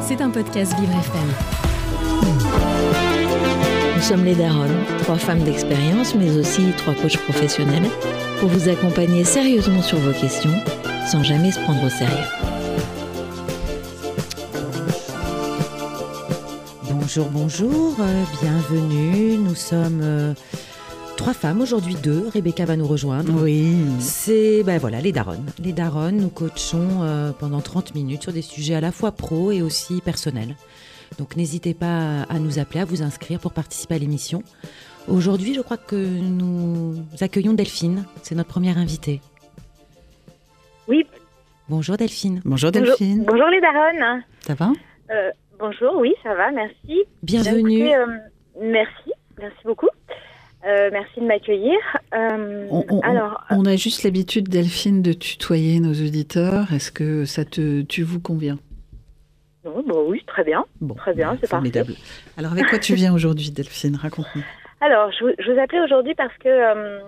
C'est un podcast Vivre FM. Nous sommes les Daronnes, trois femmes d'expérience, mais aussi trois coachs professionnels, pour vous accompagner sérieusement sur vos questions, sans jamais se prendre au sérieux. Bonjour, bonjour, euh, bienvenue. Nous sommes euh, trois femmes, aujourd'hui deux. Rebecca va nous rejoindre. Oui. C'est ben voilà, les daronnes. Les daronnes, nous coachons euh, pendant 30 minutes sur des sujets à la fois pro et aussi personnels. Donc n'hésitez pas à nous appeler, à vous inscrire pour participer à l'émission. Aujourd'hui, je crois que nous accueillons Delphine. C'est notre première invitée. Oui. Bonjour Delphine. Bonjour Delphine. Bonjour, bonjour les daronnes. Ça va? Euh, bonjour, oui, ça va, merci. Bienvenue. Écoutez, euh, merci, merci beaucoup. Euh, merci de m'accueillir. Euh, on, on- alors, on a juste l'habitude, Delphine, de tutoyer nos auditeurs. Est-ce que ça te, tu vous convient? Non, bon, oui, très bien. Bon, Très bien, c'est formidable. Alors, avec quoi tu viens aujourd'hui, Delphine? Raconte-nous. Alors, je, vous- je vous appelais aujourd'hui parce que euh,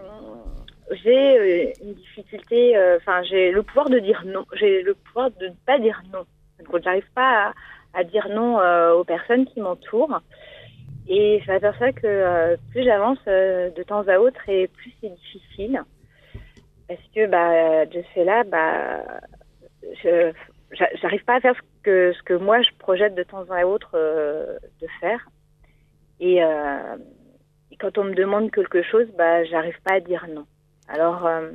j'ai une difficulté, enfin, j'ai le pouvoir de dire non. J'ai le pouvoir de ne pas dire non. Donc, j'arrive pas à, à dire non aux personnes qui m'entourent. Et je m'aperçois que euh, plus j'avance euh, de temps à autre et plus c'est difficile. Parce que, bah, de ce fait-là, bah, je j'arrive pas à faire ce que, ce que moi je projette de temps à autre euh, de faire. Et, euh, et quand on me demande quelque chose, bah, j'arrive pas à dire non. Alors, euh,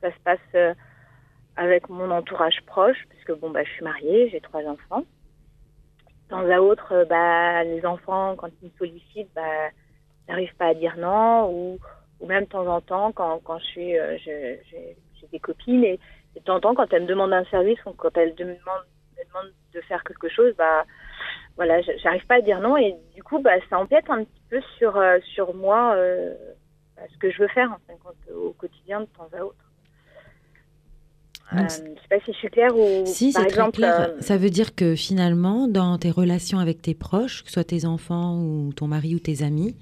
ça se passe euh, avec mon entourage proche, puisque bon, bah, je suis mariée, j'ai trois enfants. Temps à autre, euh, bah, les enfants, quand ils me sollicitent, bah, j'arrive pas à dire non, ou, même de temps en temps, quand, quand je suis, euh, j'ai des copines, et, de temps en temps, quand elles me demandent un service ou quand elles me demandent, de faire quelque chose, bah, voilà, j'arrive pas à dire non, et du coup, bah, ça empiète un petit peu sur, euh, sur moi, bah, ce que je veux faire, au quotidien, de temps à autre. Euh, je sais pas si je suis claire ou Si, c'est très exemple, clair. euh, Ça veut dire que finalement, dans tes relations avec tes proches, que ce soit tes enfants ou ton mari ou tes amis,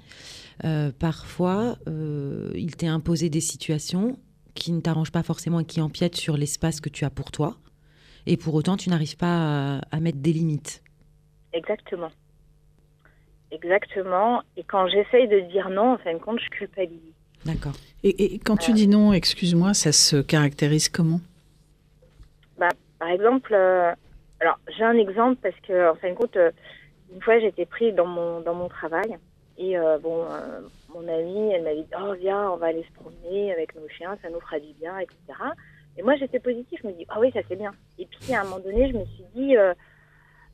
euh, parfois, euh, il t'est imposé des situations qui ne t'arrangent pas forcément et qui empiètent sur l'espace que tu as pour toi. Et pour autant, tu n'arrives pas à, à mettre des limites. Exactement. Exactement. Et quand j'essaye de dire non, en fin de compte, je culpabilise. D'accord. Et, et quand tu dis non, excuse-moi, ça se caractérise comment? Bah, par exemple, euh, alors j'ai un exemple parce que, en fin de compte, euh, une fois j'étais prise dans mon, dans mon travail et euh, bon, mon amie, elle m'avait dit Oh, viens, on va aller se promener avec nos chiens, ça nous fera du bien, etc. Et moi j'étais positive, je me dis Ah oui, ça c'est bien. Et puis à un moment donné, je me suis dit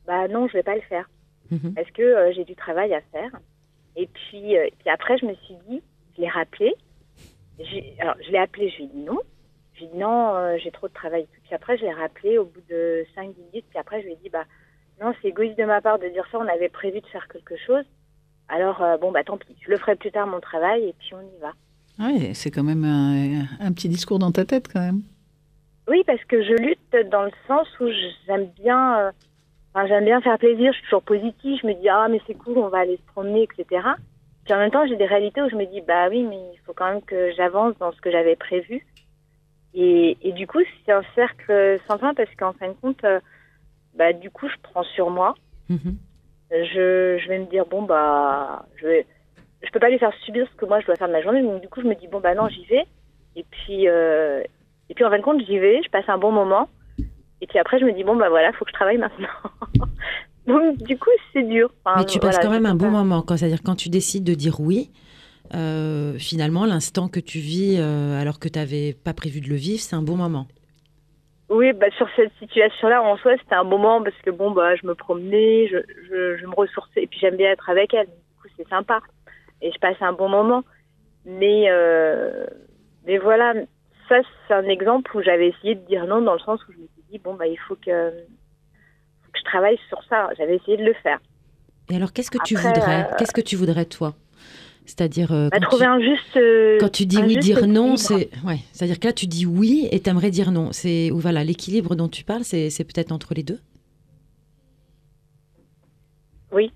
Bah non, je vais pas le faire. Mhm. parce que j'ai du travail à faire. Et puis, et puis après, je me suis dit, je l'ai rappelé. J'ai- Alors, je l'ai appelé, je lui ai dit non. J'ai dit non, euh, j'ai trop de travail. Puis après, je l'ai rappelé au bout de 5 minutes. Puis après, je lui ai dit, bah non, c'est égoïste de ma part de dire ça. On avait prévu de faire quelque chose. Alors, euh, bon, bah tant pis. Je le ferai plus tard, mon travail, et puis on y va. Ah Oui, c'est quand même un, un petit discours dans ta tête, quand même. Oui, parce que je lutte dans le sens où j'aime bien, euh, enfin, j'aime bien faire plaisir. Je suis toujours positive. Je me dis ah mais c'est cool, on va aller se promener, etc. Puis en même temps, j'ai des réalités où je me dis bah oui, mais il faut quand même que j'avance dans ce que j'avais prévu. Et, et du coup, c'est un cercle sans fin parce qu'en fin de compte, euh, bah du coup, je prends sur moi. Mhm. Je, je vais me dire bon bah je vais, je peux pas lui faire subir ce que moi je dois faire de ma journée. Donc du coup, je me dis bon bah non, j'y vais. Et puis euh, et puis en fin de compte, j'y vais, je passe un bon moment. Et puis après, je me dis, bon, bah voilà, faut que je travaille maintenant. Donc, du coup, c'est dur. Enfin, Mais tu passes voilà, quand même un bon moment. quand- C'est-à-dire quand tu décides de dire oui, euh, finalement, l'instant que tu vis euh, alors que tu n'avais pas prévu de le vivre, c'est un bon moment. Oui, bah, sur cette situation-là, en soi, c'était un moment parce que, bon, bah, je me promenais, je, je, je me ressourçais. Et puis, j'aime bien être avec elle. Du coup, c'est sympa. Et je passe un bon moment. Mais, euh, mais voilà, ça, c'est un exemple où j'avais essayé de dire non dans le sens où je me suis dit, bon, bah, il faut que, faut que je travaille sur ça. J'avais essayé de le faire. Et alors, qu'est-ce que tu voudrais? Qu'est-ce que tu voudrais toi? C'est-à-dire euh, Bah, quand, trouver tu, un juste. euh, quand tu dis oui, dire non, c'est ouais. C'est-à-dire que là, tu dis oui et t'aimerais dire non. C'est ou voilà l'équilibre dont tu parles, c'est c'est peut-être entre les deux? Oui.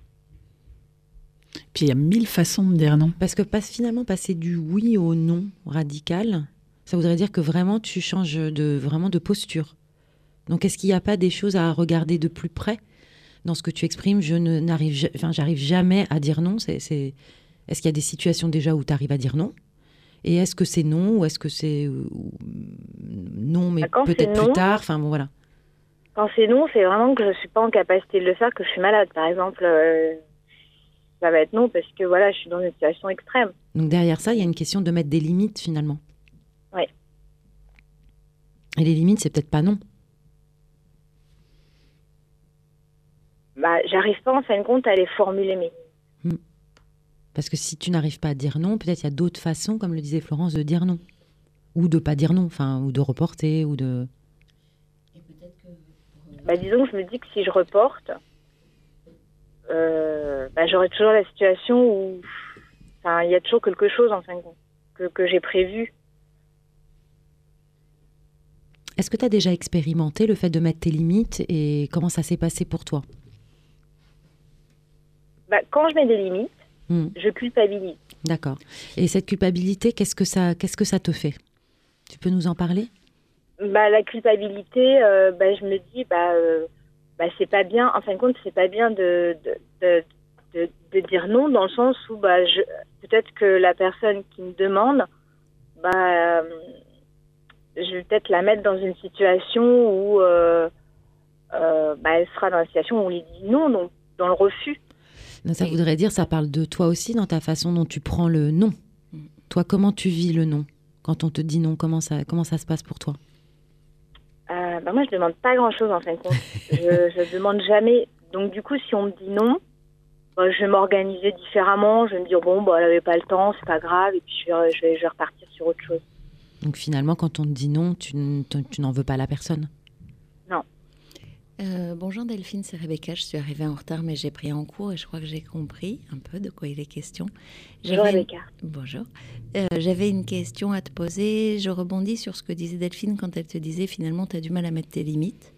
Puis il y a mille façons de dire non. Parce que passe, finalement, passer du oui au non radical, ça voudrait dire que vraiment tu changes de vraiment de posture. Donc, est-ce qu'il n'y a pas des choses à regarder de plus près dans ce que tu exprimes? Je n'arrive, enfin, j'arrive jamais à dire non. C'est, c'est... Est-ce qu'il y a des situations déjà où tu arrives à dire non? Et est-ce que c'est non ou est-ce que c'est non, mais Bah, peut-être plus tard? Enfin, bon, voilà. Quand c'est non, c'est vraiment que je suis pas en capacité de le faire, que je suis malade, par exemple. euh, ça va être non parce que voilà, je suis dans une situation extrême. Donc, derrière ça, il y a une question de mettre des limites finalement. Ouais. Et les limites, c'est peut-être pas non. Bah, j'arrive pas en fin de compte à les formuler, mais Parce que si tu n'arrives pas à dire non, peut-être il y a d'autres façons, comme le disait Florence, de dire non. Ou de pas dire non, enfin, ou de reporter, ou de. bah, disons que je me dis que si je reporte, euh, bah, j'aurai toujours la situation où, il y a toujours quelque chose en fin de compte que, que j'ai prévu. Est-ce que tu as déjà expérimenté le fait de mettre tes limites et comment ça s'est passé pour toi? Bah, quand je mets des limites, Hmm, je culpabilise. D'accord. Et cette culpabilité, qu'est-ce que ça, qu'est-ce que ça te fait? Tu peux nous en parler? Bah, la culpabilité, euh, bah, je me dis, bah, euh, bah, c'est pas bien. En fin de compte, c'est pas bien de, de, de, de, de dire non dans le sens où, bah, je, peut-être que la personne qui me demande, bah, euh, je vais peut-être la mettre dans une situation où, euh, bah, elle sera dans la situation où on lui dit non, donc dans le refus. Ça voudrait dire, ça parle de toi aussi dans ta façon dont tu prends le non. Mm. Toi, comment tu vis le non Quand on te dit non, comment ça, comment ça se passe pour toi? Euh, bah, moi, je demande pas grand-chose en fin de compte. je, je demande jamais. Donc, du coup, si on me dit non, bah, je vais m'organiser différemment. Je vais me dire, bon, bah, elle avait pas le temps, c'est pas grave. Et puis, je vais, je vais, je vais repartir sur autre chose. Donc finalement, quand on te dit non, tu, n- tu- tu n'en veux pas à la personne? Euh, bonjour Delphine, c'est Rebecca. Je suis arrivée en retard, mais j'ai pris en cours et je crois que j'ai compris un peu de quoi il est question. Bonjour, Rebecca. Bonjour. Euh, J'avais une question à te poser. Je rebondis sur ce que disait Delphine quand elle te disait finalement tu as du mal à mettre tes limites,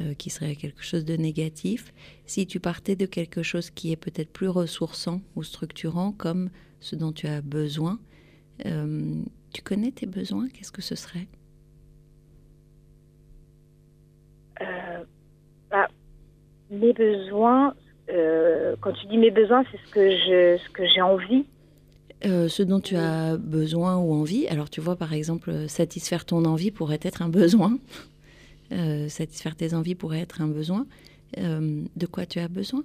euh, qui serait quelque chose de négatif. Si tu partais de quelque chose qui est peut-être plus ressourçant ou structurant, comme ce dont tu as besoin, tu connais tes besoins Qu'est-ce que ce serait? Bah, mes besoins, euh, quand tu dis mes besoins, c'est ce que je, ce que j'ai envie. Euh, ce dont tu as besoin ou envie. Alors tu vois par exemple, euh, satisfaire ton envie pourrait être un besoin. Euh, satisfaire tes envies pourrait être un besoin. De quoi tu as besoin?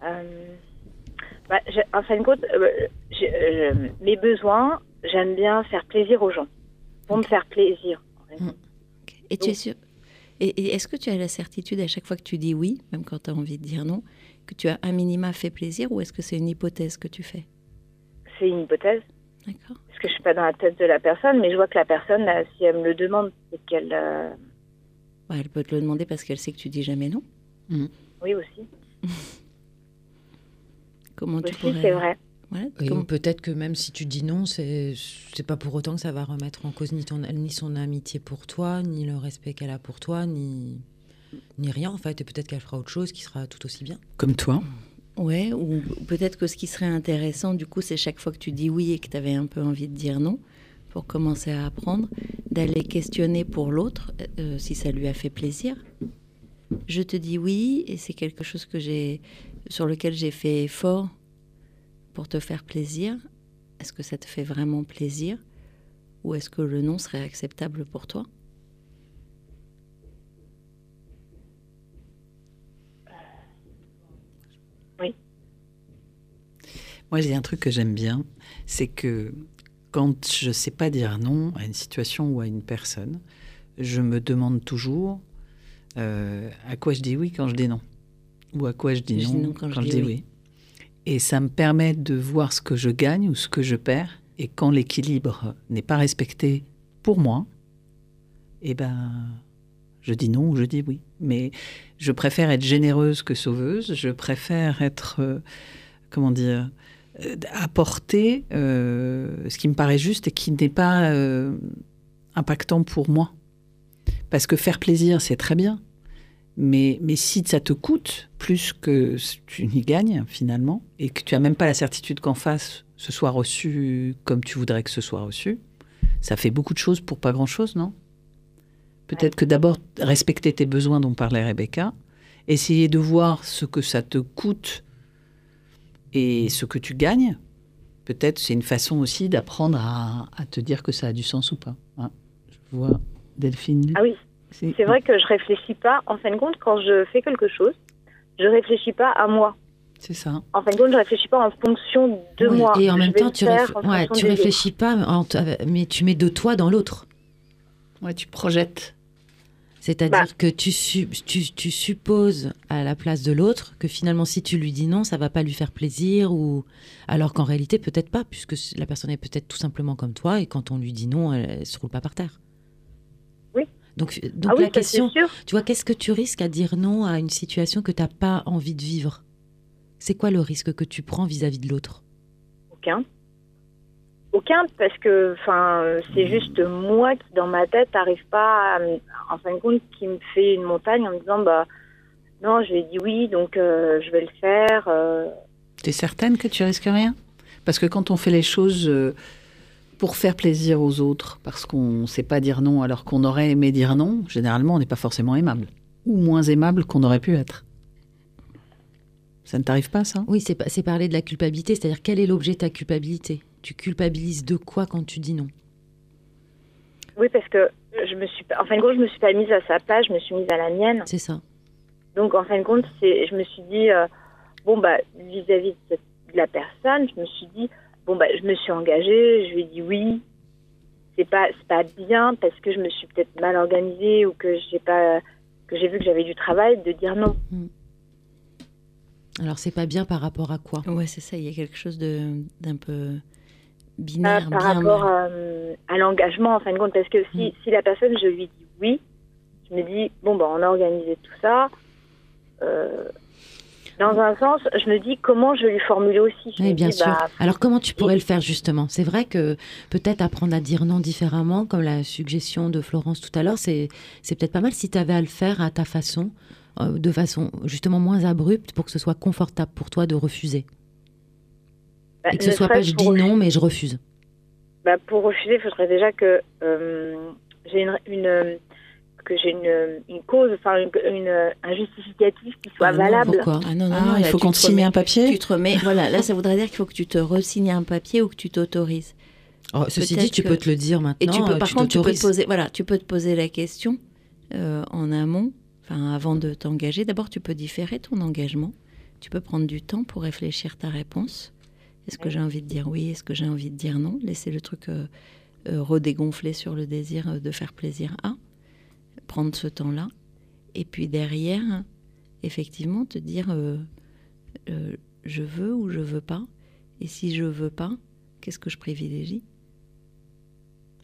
Bah, en fin de compte, mes besoins, j'aime bien faire plaisir aux gens. Pour me faire plaisir. en. Ok. Et tu es sûr Et, et est-ce que tu as la certitude à chaque fois que tu dis oui, même quand tu as envie de dire non, que tu as un minima fait plaisir ou est-ce que c'est une hypothèse que tu fais? C'est une hypothèse. D'accord. Parce que je suis pas dans la tête de la personne, mais je vois que la personne, si elle me le demande, c'est qu'elle. euh, Ouais, elle peut te le demander parce qu'elle sait que tu dis jamais non. Oui, aussi. Comment tu Aussi, pourrais c'est vrai. Ouais, Et comment- peut-être que même si tu dis non, c'est pas pour autant que ça va remettre en cause ni, ton, ni son amitié pour toi, ni le respect qu'elle a pour toi, ni, ni rien en fait. Et peut-être qu'elle fera autre chose qui sera tout aussi bien. Comme toi. Ouais, ou peut-être que ce qui serait intéressant, du coup, c'est chaque fois que tu dis oui et que tu avais un peu envie de dire non, pour commencer à apprendre, d'aller questionner pour l'autre euh, si ça lui a fait plaisir. Je te dis oui et c'est quelque chose que j'ai sur lequel j'ai fait effort pour te faire plaisir. Est-ce que ça te fait vraiment plaisir ou est-ce que le non serait acceptable pour toi? Moi, j'ai un truc que j'aime bien, c'est que quand je sais pas dire non à une situation ou à une personne, je me demande toujours euh, à quoi je dis oui quand je dis non, ou à quoi je dis Je non, dis non quand, je dis oui. Et ça me permet de voir ce que je gagne ou ce que je perds. Et quand l'équilibre n'est pas respecté pour moi, eh ben, je dis non ou je dis oui. Mais je préfère être généreuse que sauveuse. Je préfère être, euh, comment dire, euh, apporter euh, ce qui me paraît juste et qui n'est pas impactant pour moi. Parce que faire plaisir, c'est très bien. Mais, mais si ça te coûte plus que tu n'y gagnes finalement, et que tu n'as même pas la certitude qu'en face, ce soit reçu comme tu voudrais que ce soit reçu, ça fait beaucoup de choses pour pas grand-chose, non? Peut-être que d'abord, respecter tes besoins dont parlait Rebecca, essayer de voir ce que ça te coûte et ce que tu gagnes. Peut-être c'est une façon aussi d'apprendre à, à, te dire que ça a du sens ou pas. Hein? Je vois Delphine. Ah oui, c'est vrai que je réfléchis pas. En fin de compte, quand je fais quelque chose, je réfléchis pas à moi. C'est ça. En fin de compte, je réfléchis pas en fonction de Oui, moi. Et en Je même temps, tu, réf- ouais, réfléchis pas, en t- mais tu mets de toi dans l'autre. Ouais, tu projettes. C'est-à-dire Bah. que tu, su- tu, tu supposes à la place de l'autre que finalement, si tu lui dis non, ça va pas lui faire plaisir, ou alors qu'en réalité, peut-être pas, puisque la personne est peut-être tout simplement comme toi, et quand on lui dit non, elle, elle se roule pas par terre. Donc, donc ah oui, la question, tu vois, qu'est-ce que tu risques à dire non à une situation que tu n'as pas envie de vivre? C'est quoi le risque que tu prends vis-à-vis de l'autre? Aucun. Aucun, parce que enfin, euh, c'est juste moi qui, dans ma tête, n'arrive pas, à en fin de compte, qui me fait une montagne en me disant, bah, non, je lui ai dit oui, donc euh, je vais le faire. euh. T'es certaine que tu risques rien? Parce que quand on fait les choses euh, pour faire plaisir aux autres, parce qu'on ne sait pas dire non alors qu'on aurait aimé dire non, généralement on n'est pas forcément aimable. Ou moins aimable qu'on aurait pu être. Ça ne t'arrive pas ça? Oui, c'est pa- c'est parler de la culpabilité, c'est-à-dire quel est l'objet de ta culpabilité? Tu culpabilises de quoi quand tu dis non? Oui, parce que je me suis, en fin de compte, je me suis pas mise à sa place, je me suis mise à la mienne. C'est ça. Donc, en fin de compte, je me suis dit, euh, bon, bah, vis-à-vis de la personne, je me suis dit, bon, bah, je me suis engagée, je lui ai dit oui. C'est pas, c'est pas bien parce que je me suis peut-être mal organisée ou que j'ai pas, que j'ai vu que j'avais du travail de dire non. Alors, c'est pas bien par rapport à quoi? Ouais, c'est ça. Il y a quelque chose de d'un peu Euh, binaire, par bien rapport mal. euh, à l'engagement, en fin de compte, parce que si, Mm. si la personne, je lui dis oui, je me dis, bon, bah, on a organisé tout ça. euh, dans un sens, je me dis comment je vais lui formuler aussi. Je Oui, bien dis, sûr. bah, Alors, comment tu pourrais le faire justement? C'est vrai que peut-être apprendre à dire non différemment, comme la suggestion de Florence tout à l'heure, c'est peut-être pas mal si tu avais à le faire à ta façon, euh, de façon justement moins abrupte, pour que ce soit confortable pour toi de refuser. bah, Et que ce ne soit pas je dis non, mais je refuse. Bah, pour refuser, il faudrait déjà que euh, j'ai une, une- que j'ai une, une cause, enfin une, une- un justificatif qui soit Ah non, valable. Pourquoi Ah non, non, Ah, non, il là, faut qu'on te signe un papier Tu te remets. Voilà, là, ça voudrait dire qu'il faut que tu te resignes un papier ou que tu t'autorises. Oh, Ceci dit, tu que- peux te le dire maintenant. Et tu peux, euh, par contre, tu peux te poser, voilà, tu peux te poser la question euh, en amont, enfin avant de t'engager. D'abord, tu peux différer ton engagement. Tu peux prendre du temps pour réfléchir ta réponse. Est-ce que j'ai envie de dire oui Est-ce que j'ai envie de dire non? Laisser le truc euh, euh, redégonfler sur le désir de faire plaisir à. Prendre ce temps-là. Et puis derrière, effectivement, te dire euh, euh, je veux ou je veux pas. Et si je veux pas, qu'est-ce que je privilégie?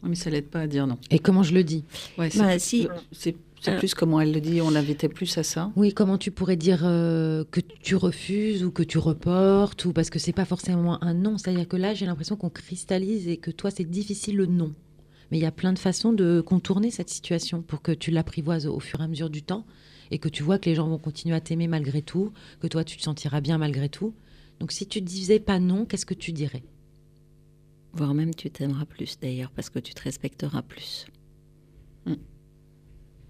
Ah, Mais ça l'aide pas à dire non. Et comment je le dis? Ouais, c'est Bah, si. c'est- c'est Euh. plus comment elle le dit, on l'invitait plus à ça. Oui, comment tu pourrais dire euh, que tu refuses ou que tu reportes ou parce que c'est pas forcément un non. C'est-à-dire que là, j'ai l'impression qu'on cristallise et que toi, c'est difficile le non. Mais il y a plein de façons de contourner cette situation pour que tu l'apprivoises au fur et à mesure du temps et que tu vois que les gens vont continuer à t'aimer malgré tout, que toi, tu te sentiras bien malgré tout. Donc, si tu disais pas non, qu'est-ce que tu dirais? Voire même tu t'aimeras plus d'ailleurs parce que tu te respecteras plus.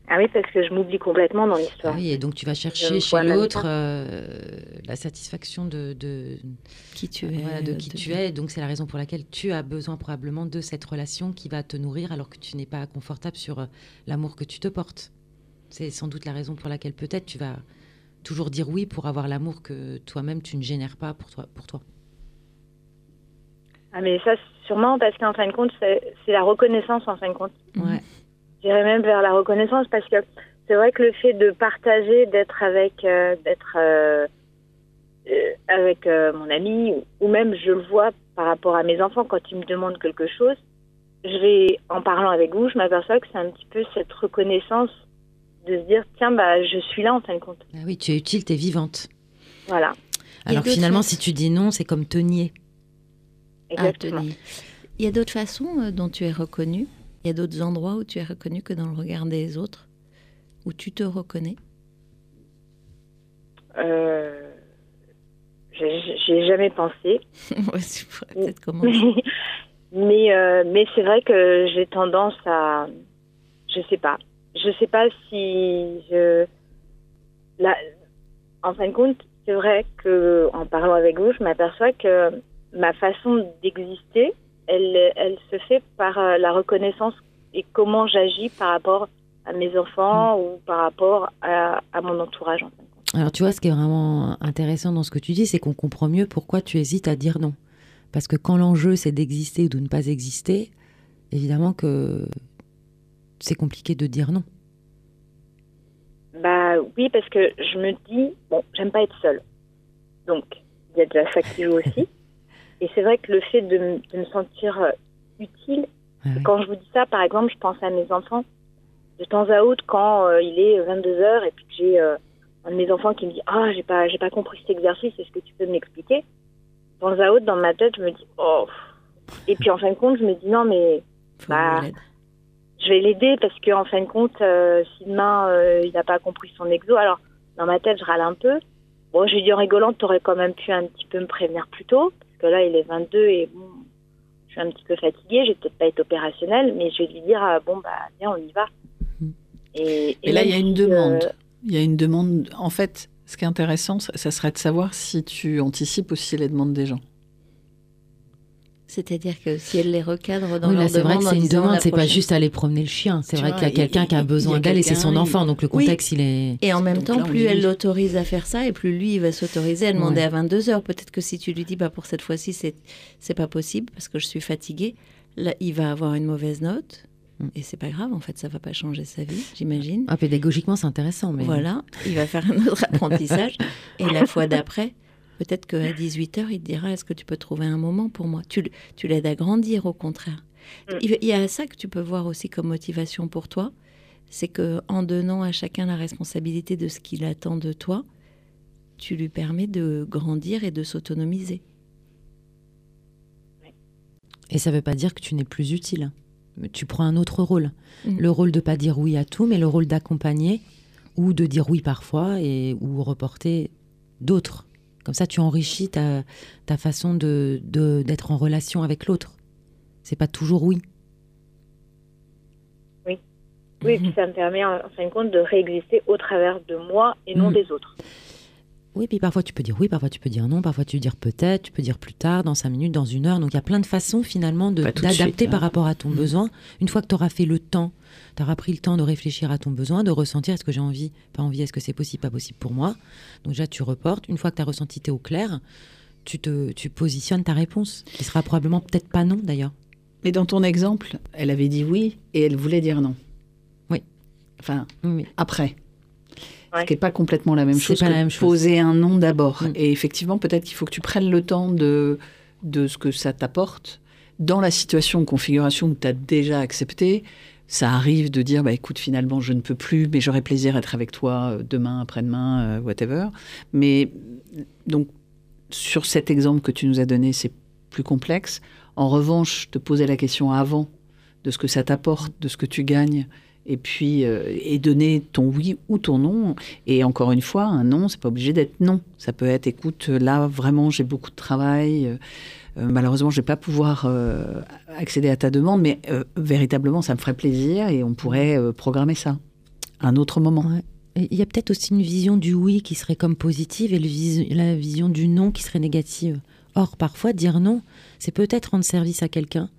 Ah oui, parce que je m'oublie complètement dans l'histoire. Ah Oui, et donc tu vas chercher chez l'autre euh, la satisfaction de, de, Qui tu es. Voilà, de qui tu es. Donc c'est la raison pour laquelle tu as besoin probablement de cette relation qui va te nourrir alors que tu n'es pas confortable sur euh, l'amour que tu te portes. C'est sans doute la raison pour laquelle peut-être tu vas toujours dire oui pour avoir l'amour que toi-même tu ne génères pas pour toi. Pour toi. Ah mais ça, sûrement parce qu'en fin de compte, c'est c'est la reconnaissance en fin de compte. Ouais. J'irais même vers la reconnaissance parce que c'est vrai que le fait de partager, d'être avec, euh, d'être euh, euh, avec euh, mon ami, ou, même je le vois par rapport à mes enfants quand ils me demandent quelque chose, je vais en parlant avec vous, je m'aperçois que c'est un petit peu cette reconnaissance de se dire tiens bah je suis là en fin de compte. Ah oui, tu es utile, tu es vivante. Voilà, Alors finalement, façons. si tu dis non, c'est comme te nier. Ah, exactement. tenir. Il y a d'autres façons dont tu es reconnu. Il y a d'autres endroits où tu es reconnu que dans le regard des autres, où tu te reconnais? Euh, j'ai jamais pensé. ouais, peut-être commencer. mais euh, mais c'est vrai que j'ai tendance à je sais pas je sais pas si je. Là, en fin de compte, c'est vrai que en parlant avec vous, je m'aperçois que ma façon d'exister, elle, elle se fait par euh, la reconnaissance et comment j'agis par rapport à mes enfants ou par rapport à, à mon entourage. En. Alors tu vois, ce qui est vraiment intéressant dans ce que tu dis, c'est qu'on comprend mieux pourquoi tu hésites à dire non. Parce que quand l'enjeu c'est d'exister ou de ne pas exister, évidemment que c'est compliqué de dire non. Bah oui, parce que je me dis, bon, j'aime pas être seule. Donc, il y a déjà ça qui joue aussi. Et c'est vrai que le fait de, me- de me sentir euh, utile, ouais. quand je vous dis ça, par exemple, je pense à mes enfants. De temps à autre, quand euh, il est 22h et puis que j'ai euh, un de mes enfants qui me dit Ah, j'ai pas, j'ai pas compris cet exercice, est-ce que tu peux m'expliquer? De temps à autre, dans ma tête, je me dis Oh. Et puis en fin de compte, je me dis Non, mais Bah, je vais l'aider parce que en fin de compte, euh, si demain il n'a pas compris son exo, alors dans ma tête je râle un peu. Bon, je lui dis en rigolant, tu aurais quand même pu un petit peu me prévenir plus tôt, que là il est 22 et bon, je suis un petit peu fatiguée, je vais peut-être pas être opérationnelle, mais je vais lui dire ah, bon bah viens on y va. Et, Et là, il y a une si, demande. euh, Il y a une demande. En fait, ce qui est intéressant, ça ça serait de savoir si tu anticipes aussi les demandes des gens. C'est-à-dire que si elle les recadre dans Oui, leur là, c'est vrai que c'est une demande, c'est pas juste aller promener le chien. C'est vrai qu'il y a quelqu'un qui a besoin d'elle et c'est son enfant, donc le Oui. contexte, il est. Et en même Donc temps, là, plus dit elle l'autorise à faire ça, et plus lui, il va s'autoriser à demander Ouais. à 22 heures. Peut-être que si tu lui dis, bah, pour cette fois-ci, c'est, c'est pas possible parce que je suis fatiguée, là, il va avoir une mauvaise note. Mm. Et c'est pas grave, en fait, ça va pas changer sa vie, j'imagine. Ah, pédagogiquement, c'est intéressant, mais. Voilà, il va faire un autre apprentissage. Et la fois d'après, peut-être qu'à 18h, il te dira Est-ce que tu peux trouver un moment pour moi? Tu, l'aides à grandir, au contraire. Mm. Il il y a ça que tu peux voir aussi comme motivation pour toi c'est que en donnant à chacun la responsabilité de ce qu'il attend de toi, tu lui permets de grandir et de s'autonomiser. Et ça veut pas dire que tu n'es plus utile. Tu prends un autre rôle. Mhm. Le rôle de pas dire oui à tout, mais le rôle d'accompagner ou de dire oui parfois et ou reporter d'autres. Comme ça, tu enrichis ta, ta façon de d'être en relation avec l'autre. C'est pas toujours oui. Oui, et puis ça me permet en, en fin de compte de réexister au travers de moi et non Mhm. des autres. Oui, puis parfois tu peux dire oui, parfois tu peux dire non, parfois tu peux dire peut-être, tu peux dire plus tard, dans cinq minutes, dans une heure. Donc il y a plein de façons finalement d'adapter par hein. rapport à ton Mhm. besoin. Une fois que tu auras fait le temps, tu auras pris le temps de réfléchir à ton besoin, de ressentir est-ce que j'ai envie, pas envie, est-ce que c'est possible, pas possible pour moi. Donc déjà tu reportes. Une fois que tu as ressenti, tu es au clair, tu, te, tu positionnes ta réponse, qui sera probablement peut-être pas non d'ailleurs. Mais dans ton exemple, elle avait dit oui et elle voulait dire non. Oui. Enfin, Oui, après. Ouais. Ce qui n'est pas complètement la même C'est chose pas que la même chose. poser un nom d'abord. Mm. Et effectivement, peut-être qu'il faut que tu prennes le temps de, de ce que ça t'apporte. Dans la situation ou configuration où tu as déjà accepté, ça arrive de dire, bah, écoute, finalement, je ne peux plus, mais j'aurai plaisir à être avec toi euh, demain, après-demain, euh, whatever. Mais donc, sur cet exemple que tu nous as donné, c'est plus complexe. En revanche, te poser la question avant de ce que ça t'apporte, de ce que tu gagnes, et puis euh, et donner ton oui ou ton non. Et encore une fois, un non, c'est pas obligé d'être non. Ça peut être, écoute, là vraiment j'ai beaucoup de travail. euh, euh, malheureusement, je vais pas pouvoir accéder à ta demande, mais véritablement, ça me ferait plaisir et on pourrait programmer ça. Un autre moment. Il y a peut-être aussi une vision du oui qui serait comme positive et la vision du non qui serait négative. Or, parfois, dire non, c'est peut-être rendre service à quelqu'un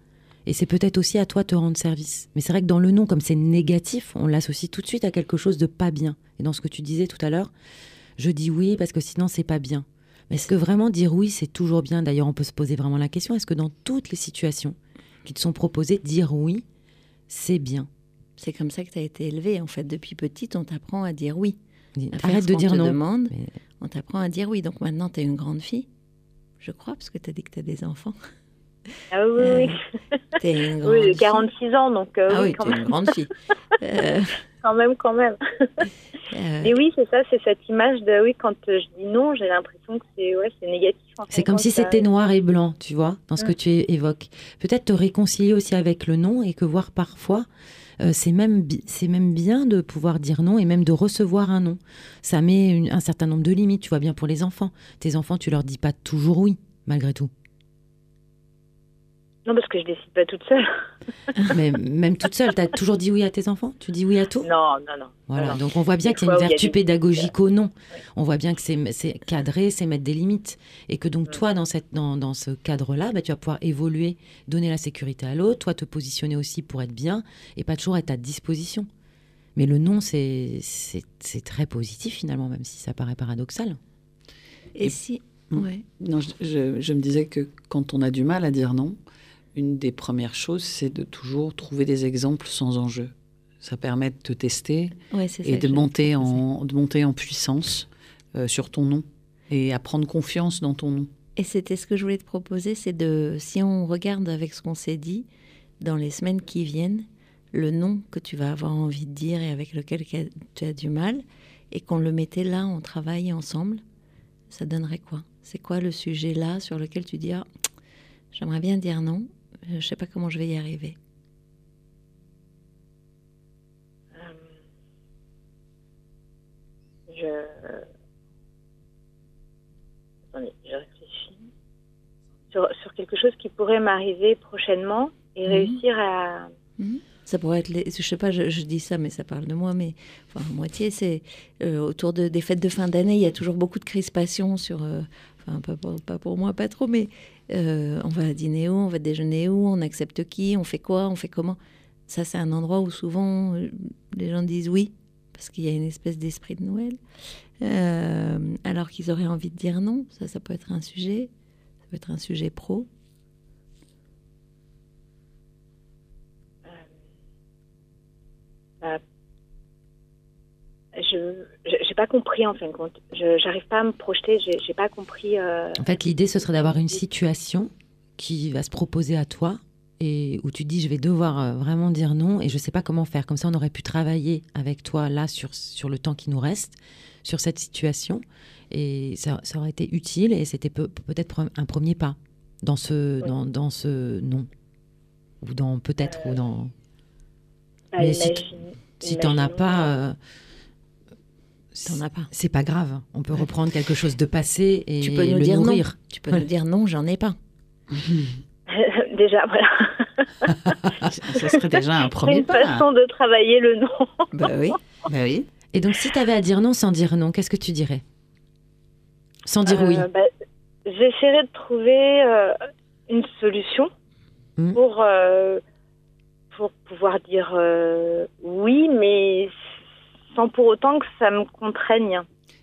et c'est peut-être aussi à toi de te rendre service. Mais c'est vrai que dans le non, comme c'est négatif, on l'associe tout de suite à quelque chose de pas bien. Et dans ce que tu disais tout à l'heure, je dis oui parce que sinon c'est pas bien. Mais est-ce que vraiment dire oui, c'est toujours bien? D'ailleurs, on peut se poser vraiment la question est-ce que dans toutes les situations qui te sont proposées, dire oui, c'est bien? C'est comme ça que tu as été élevé. En fait, depuis petite, on t'apprend à dire oui. À Arrête de dire te non. demande, Mais- on t'apprend à dire oui. Donc maintenant, tu es une grande fille. Je crois, parce que tu as dit que tu as des enfants. Ah oui, Euh, oui, Tu es une grande oui. Oui, fille. 46 ans, donc euh, Ah oui, oui, quand, tu es même, une grande fille. Euh, quand même, quand même. euh, Et oui, c'est ça, c'est cette image de oui, quand euh, je dis non, j'ai l'impression que c'est ouais, c'est négatif. en C'est comme si ça- c'était noir et blanc, tu vois, dans ce que Mm. tu évoques. Peut-être te réconcilier aussi avec le non et que voir parfois, euh, c'est même, bi- c'est même bien de pouvoir dire non et même de recevoir un non. Ça met une- un certain nombre de limites, tu vois bien pour les enfants. Tes enfants, tu leur dis pas toujours oui, malgré tout. Non, parce que je décide pas toute seule. Mais même toute seule, tu as toujours dit oui à tes enfants? Tu dis oui à tout? Non, non, non. Voilà, Non. donc on voit bien qu'il y a une a vertu des- pédagogique au non. On voit bien que c'est cadré, c'est mettre des limites. Et que donc toi, dans, cette, dans, dans ce cadre-là, bah, tu vas pouvoir évoluer, donner la sécurité à l'autre, toi te positionner aussi pour être bien et pas toujours être à disposition. Mais le non, c'est c'est- c'est très positif finalement, même si ça paraît paradoxal. Et, Et- si. Mm. Ouais. Non, je, je- je me disais que quand on a du mal à dire non, une des premières choses, c'est de toujours trouver des exemples sans enjeu. Ça permet de te tester Ouais, et de monter, en, de monter en puissance euh, sur ton nom et à prendre confiance dans ton nom. Et c'était ce que je voulais te proposer, c'est de, si on regarde avec ce qu'on s'est dit, dans les semaines qui viennent, le nom que tu vas avoir envie de dire et avec lequel que- tu as du mal, et qu'on le mettait là, on travaille ensemble, ça donnerait quoi? C'est quoi le sujet là sur lequel tu dis, ah, j'aimerais bien dire non, je sais pas comment je vais y arriver. Je. Attendez, je réfléchis. Sur, sur quelque chose qui pourrait m'arriver prochainement et Mhm. réussir à. Ça pourrait être, les- je sais pas, je, je dis ça, mais ça parle de moi, mais enfin, à moitié, c'est euh, autour de, des fêtes de fin d'année, il y a toujours beaucoup de crispations sur, euh, pas pour, moi, pas trop, mais euh, on va dîner où, on va déjeuner où, on accepte qui, on fait quoi, on fait comment. Ça, c'est un endroit où souvent euh, les gens disent oui, parce qu'il y a une espèce d'esprit de Noël, Euh, alors qu'ils auraient envie de dire non. Ça, ça peut être un sujet, ça peut être un sujet pro. Je j'ai pas compris en fin de compte. Je j'arrive pas à me projeter. J'ai pas compris. euh, En fait, l'idée, ce serait d'avoir une situation qui va se proposer à toi et où tu te dis, je vais devoir euh, vraiment dire non et je ne sais pas comment faire. Comme ça, on aurait pu travailler avec toi là sur, sur le temps qui nous reste, sur cette situation. Et ça, ça aurait été utile et c'était peut- peut-être un premier pas dans ce, Oui. dans, dans ce non. Ou dans peut-être, ou dans. à Mais si imaginer- Si tu n'en as pas. euh, euh, T'en as pas. C'est pas grave. On peut Ouais. reprendre quelque chose de passé et Tu peux nous le dire non. Tu peux Ouais. nous dire non, j'en ai pas. Déjà, voilà. Ce serait déjà un C'est premier une pas. façon de travailler le nom. Bah oui. Bah oui. Et donc, si tu avais à dire non sans dire non, qu'est-ce que tu dirais? Sans dire oui. Euh, bah, J'essaierai de trouver euh, une solution Mhm. pour, euh, pour pouvoir dire euh, oui, mais sans pour autant que ça me contraigne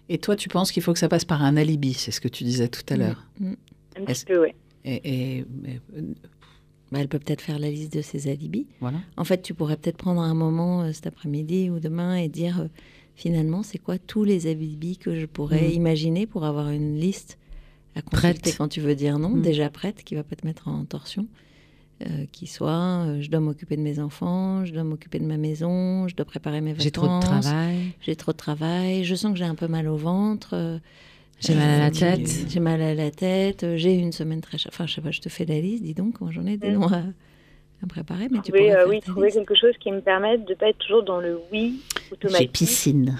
Et toi, tu penses qu'il faut que ça passe par un alibi, c'est ce que tu disais tout à l'heure. un Est-ce- petit peu, ouais. Et, et- mais, euh, Bah, elle peut peut-être faire la liste de ses alibis. voilà. En fait, tu pourrais peut-être prendre un moment euh, cet après-midi ou demain et dire euh, finalement, c'est quoi tous les alibis que je pourrais Mhm. imaginer pour avoir une liste à consulter Prête. quand tu veux dire non, Mhm. déjà prête, qui va pas te mettre en torsion. Euh, qui soit euh, je dois m'occuper de mes enfants, je dois m'occuper de ma maison, je dois préparer mes vacances. J'ai trop de travail. J'ai trop de travail, je sens que j'ai un peu mal au ventre. euh, J'ai mal à la tête. J'ai mal à la tête, j'ai une semaine très... cha- Enfin, je sais pas, je te fais la liste, dis donc, moi j'en ai des Mm. noms à, à préparer, mais tu Trouver, pourrais euh, faire oui, trouver liste. quelque chose qui me permette de ne pas être toujours dans le oui automatique. piscine.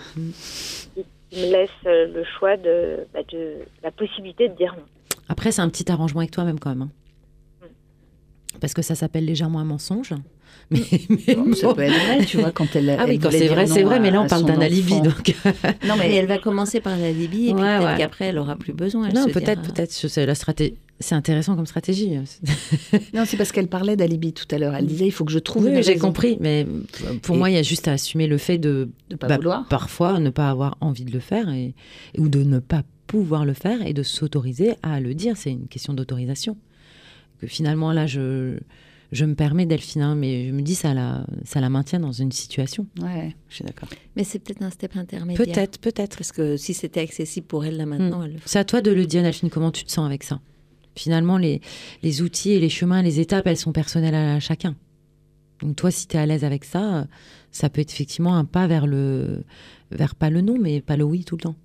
qui me laisse le choix de, bah, de la possibilité de dire non. Après, c'est un petit arrangement avec toi-même quand même. hein. Parce que ça s'appelle légèrement un mensonge. Mais, mais Bon, ça peut être vrai, tu vois, quand elle. Ah oui, elle quand c'est vrai, c'est vrai, mais là on parle d'un alibi. Donc... Non, mais elle va commencer par la Libye, et puis Ouais, peut-être ouais. qu'après, elle aura plus besoin. elle non, se peut-être, dira- peut-être. C'est la stratégie. C'est intéressant comme stratégie. non, c'est parce qu'elle parlait d'alibi tout à l'heure. Elle disait il faut que je trouve Oui, une j'ai raison compris. Mais pour Et- moi, il y a juste à assumer le fait de de pas bah, vouloir. parfois ne pas avoir envie de le faire et, ou de ne pas pouvoir le faire et de s'autoriser à le dire. C'est une question d'autorisation. Que finalement, là, je, je me permets, Delphine, hein, mais je me dis ça la, ça la maintient dans une situation. Ouais, je suis d'accord. Mais c'est peut-être un step intermédiaire. Peut-être, peut-être. Parce que si c'était accessible pour elle là maintenant, elle le ferait. C'est à toi de le dire, Delphine, comment tu te sens avec ça? Finalement, les, les outils et les chemins, les étapes, elles sont personnelles à chacun. Donc toi, si tu es à l'aise avec ça, ça peut être effectivement un pas vers le vers pas le non, mais pas le oui tout le temps.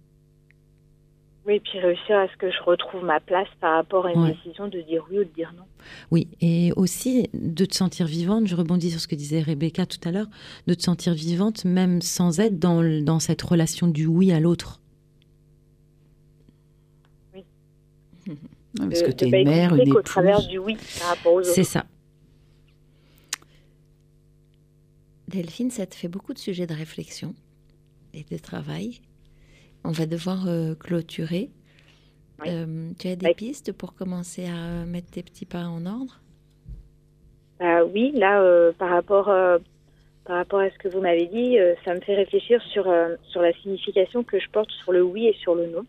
Oui, puis réussir à ce que je retrouve ma place par rapport à une Ouais. décision de dire oui ou de dire non. Oui, et aussi de te sentir vivante, je rebondis sur ce que disait Rebecca tout à l'heure, de te sentir vivante même sans être dans, dans cette relation du oui à l'autre. Ouais, parce de- que tu es pas une mère, une qu'au travers épouse. du oui par rapport aux autres. C'est ça. Delphine, ça te fait beaucoup de sujets de réflexion et de travail. On va devoir euh, clôturer. Oui. Euh, tu as des Oui. pistes pour commencer à mettre tes petits pas en ordre? Oui, là, euh, par rapport euh, par rapport à ce que vous m'avez dit, euh, ça me fait réfléchir sur euh, sur la signification que je porte sur le oui et sur le non.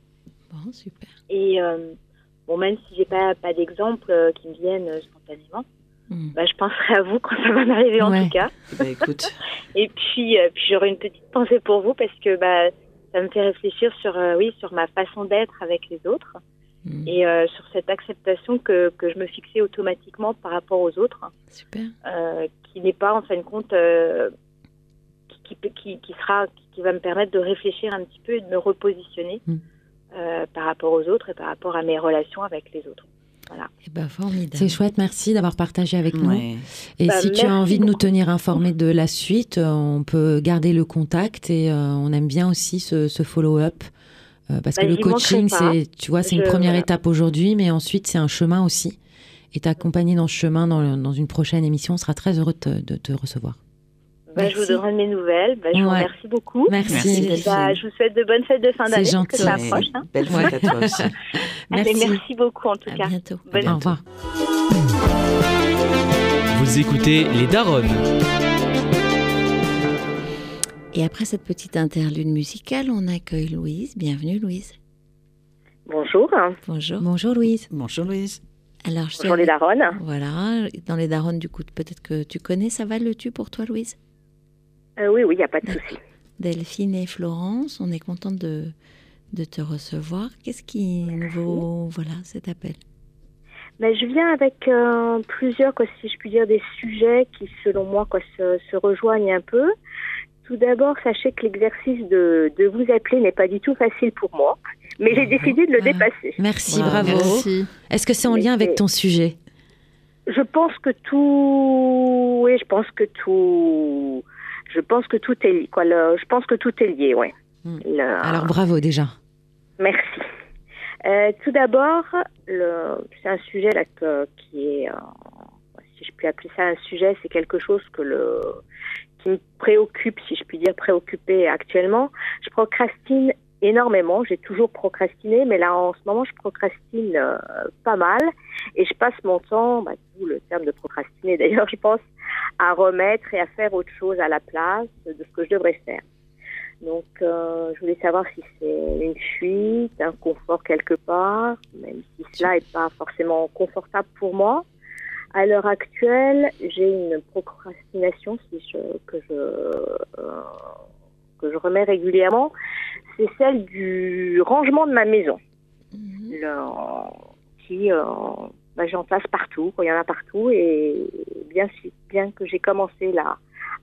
Bon, super. Et euh, bon, même si j'ai pas pas d'exemples euh, qui me viennent euh, spontanément, Hmm. bah, je penserai à vous quand ça va m'arriver en Ouais. tout cas. Bah, écoute, Et puis, euh, puis j'aurai une petite pensée pour vous parce que bah, ça me fait réfléchir sur, euh, oui, sur ma façon d'être avec les autres Hmm. et euh, sur cette acceptation que, que je me fixais automatiquement par rapport aux autres, Super. euh, qui n'est pas en fin de compte, qui, qui, qui, sera, qui va me permettre de réfléchir un petit peu et de me repositionner Mm. euh, par rapport aux autres et par rapport à mes relations avec les autres. Ben, formidable. C'est chouette, merci d'avoir partagé avec nous. Et Bah, si tu as envie de nous tenir informés de la suite, euh, on peut garder le contact et euh, on aime bien aussi ce, ce follow-up. euh, parce Bah, que le coaching, c'est, tu vois, c'est une première voilà. étape aujourd'hui, mais ensuite c'est un chemin aussi. Et t'accompagner dans ce chemin dans, le- dans une prochaine émission, on sera très heureux de te recevoir. Bah, je vous donnerai mes nouvelles. Bah, je vous remercie beaucoup. Merci. Bah, je vous souhaite de bonnes fêtes de fin C'est d'année. parce gentil. que ça approche. Hein. Belle fête à toi aussi. Allez, Merci. beaucoup en tout À cas. bientôt. Bonne Au revoir. Vous écoutez Les Daronnes. Et après cette petite interlude musicale, on accueille Louise. Bienvenue, Louise. Bonjour. Bonjour. Bonjour Louise. Bonjour Louise. Alors, je Bonjour les daronnes. Voilà, dans les daronnes, du coup, peut-être que tu connais. Ça va le tu pour toi, Louise? Euh, oui, oui, il n'y a pas de souci. Delphine et Florence, on est contente de, de te recevoir. Qu'est-ce qui nous vaut voilà, cet appel? Mais je viens avec euh, plusieurs, quoi, si je puis dire, des sujets qui, selon moi, quoi, se, se rejoignent un peu. Tout d'abord, sachez que l'exercice de, de vous appeler n'est pas du tout facile pour moi, mais j'ai décidé de le Ah. dépasser. Merci, Wow, bravo. merci. Est-ce que c'est en Mais lien avec ton sujet? Je pense que tout, oui, je pense que tout, je pense que tout est lié, quoi. Le, je pense que tout est lié, Alors bravo déjà. Merci. Euh, tout d'abord, c'est un sujet là que- qui est, euh, si je puis appeler ça un sujet, c'est quelque chose que le, qui me préoccupe, si je puis dire préoccupé actuellement. Je procrastine énormément. J'ai toujours procrastiné, mais là en ce moment, je procrastine euh, pas mal et je passe mon temps, bah, le terme de procrastiner d'ailleurs, je pense, à remettre et à faire autre chose à la place de ce que je devrais faire. Donc, euh, je voulais savoir si c'est une fuite, un confort quelque part, même si cela n'est pas forcément confortable pour moi. À l'heure actuelle, j'ai une procrastination si je, que, je, euh, que je remets régulièrement. C'est celle du rangement de ma maison, le- qui euh, bah, j'en passe partout, il y en a partout. Et bien, que j'ai commencé là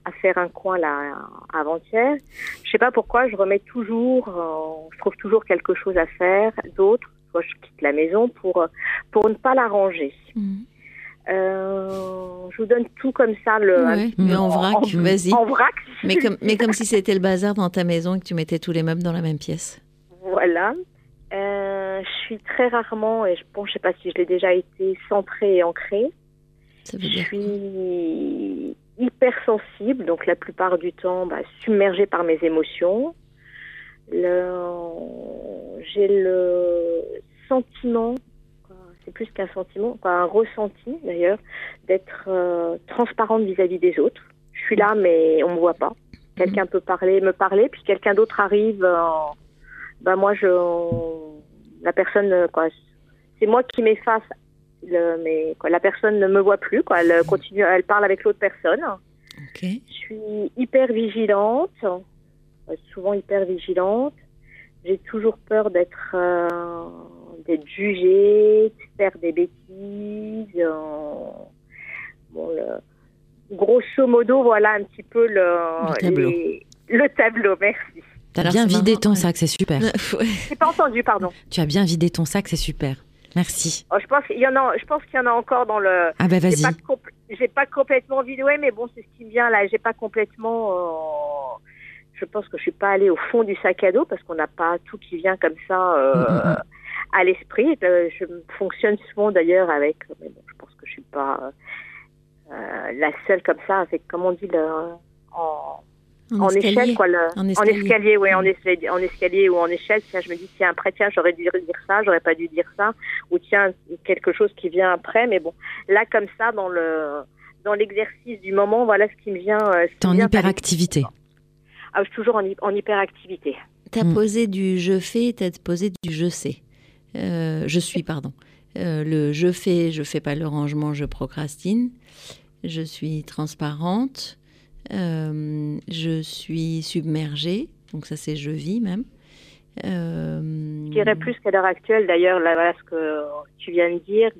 à faire un coin là avant-hier, je sais pas pourquoi, je remets toujours, euh, je trouve toujours quelque chose à faire, d'autres, soit je quitte la maison pour, pour ne pas la ranger. Mhm. Euh, je vous donne tout comme ça, le, Ouais, mais en vrac, vas-y. En vrac, Mais comme, mais comme si c'était le bazar dans ta maison et que tu mettais tous les meubles dans la même pièce. Voilà. Euh, je suis très rarement, et je je sais pas si je l'ai déjà été, centrée et ancrée. Ça veut Je suis hypersensible, donc la plupart du temps bah, submergée par mes émotions. J'ai le sentiment, c'est plus qu'un sentiment, quoi, un ressenti d'ailleurs, d'être euh, transparente vis-à-vis des autres. Je suis là, mais on me voit pas. Quelqu'un peut parler, me parler, puis quelqu'un d'autre arrive. bah moi, je, la personne, euh, quoi, c'est moi qui m'efface mais quoi, la personne ne me voit plus, quoi. Elle continue, elle parle avec l'autre personne. Je suis hyper vigilante, euh, souvent hyper vigilante. J'ai toujours peur d'être euh, d'être jugée, de faire des bêtises. euh, bon, le- grosso modo, voilà un petit peu le, Le tableau. les- le tableau. Merci. T'as bien vidé marrant, ton ouais. sac, c'est super. J'ai pas entendu, pardon. Tu as bien vidé ton sac, c'est super. Merci. Oh, je pense qu'il y en a, je pense qu'il y en a encore dans le. Ah bah J'ai vas-y. pas, compl- j'ai pas complètement vidé, ouais, mais bon, c'est ce qui me vient là. J'ai pas complètement. euh, Je pense que je suis pas allée au fond du sac à dos parce qu'on n'a pas tout qui vient comme ça euh, Mm, mm, à l'esprit. Euh, je fonctionne souvent d'ailleurs avec, mais bon, je pense que je suis pas euh, la seule comme ça, avec, comme on dit, le, en, en, échelle, quoi, le, en escalier, en escalier oui, en, escalier, en escalier ou en échelle. Tiens, je me dis, tiens, après, tiens, j'aurais dû dire ça, j'aurais pas dû dire ça, ou tiens, quelque chose qui vient après. Mais bon, là, comme ça, dans le dans l'exercice du moment, voilà ce qui me vient. Euh, T'es en hyperactivité. Ah, je suis toujours en, en hyperactivité. T'as as mm. posé du je fais, t'as posé du je sais. Euh, je suis, pardon. Euh, le je fais, je fais pas le rangement, je procrastine. Je suis transparente. Euh, je suis submergée. Donc ça, c'est je vis même. Je dirais plus qu'à l'heure actuelle, d'ailleurs, là, voilà ce que tu viens de dire.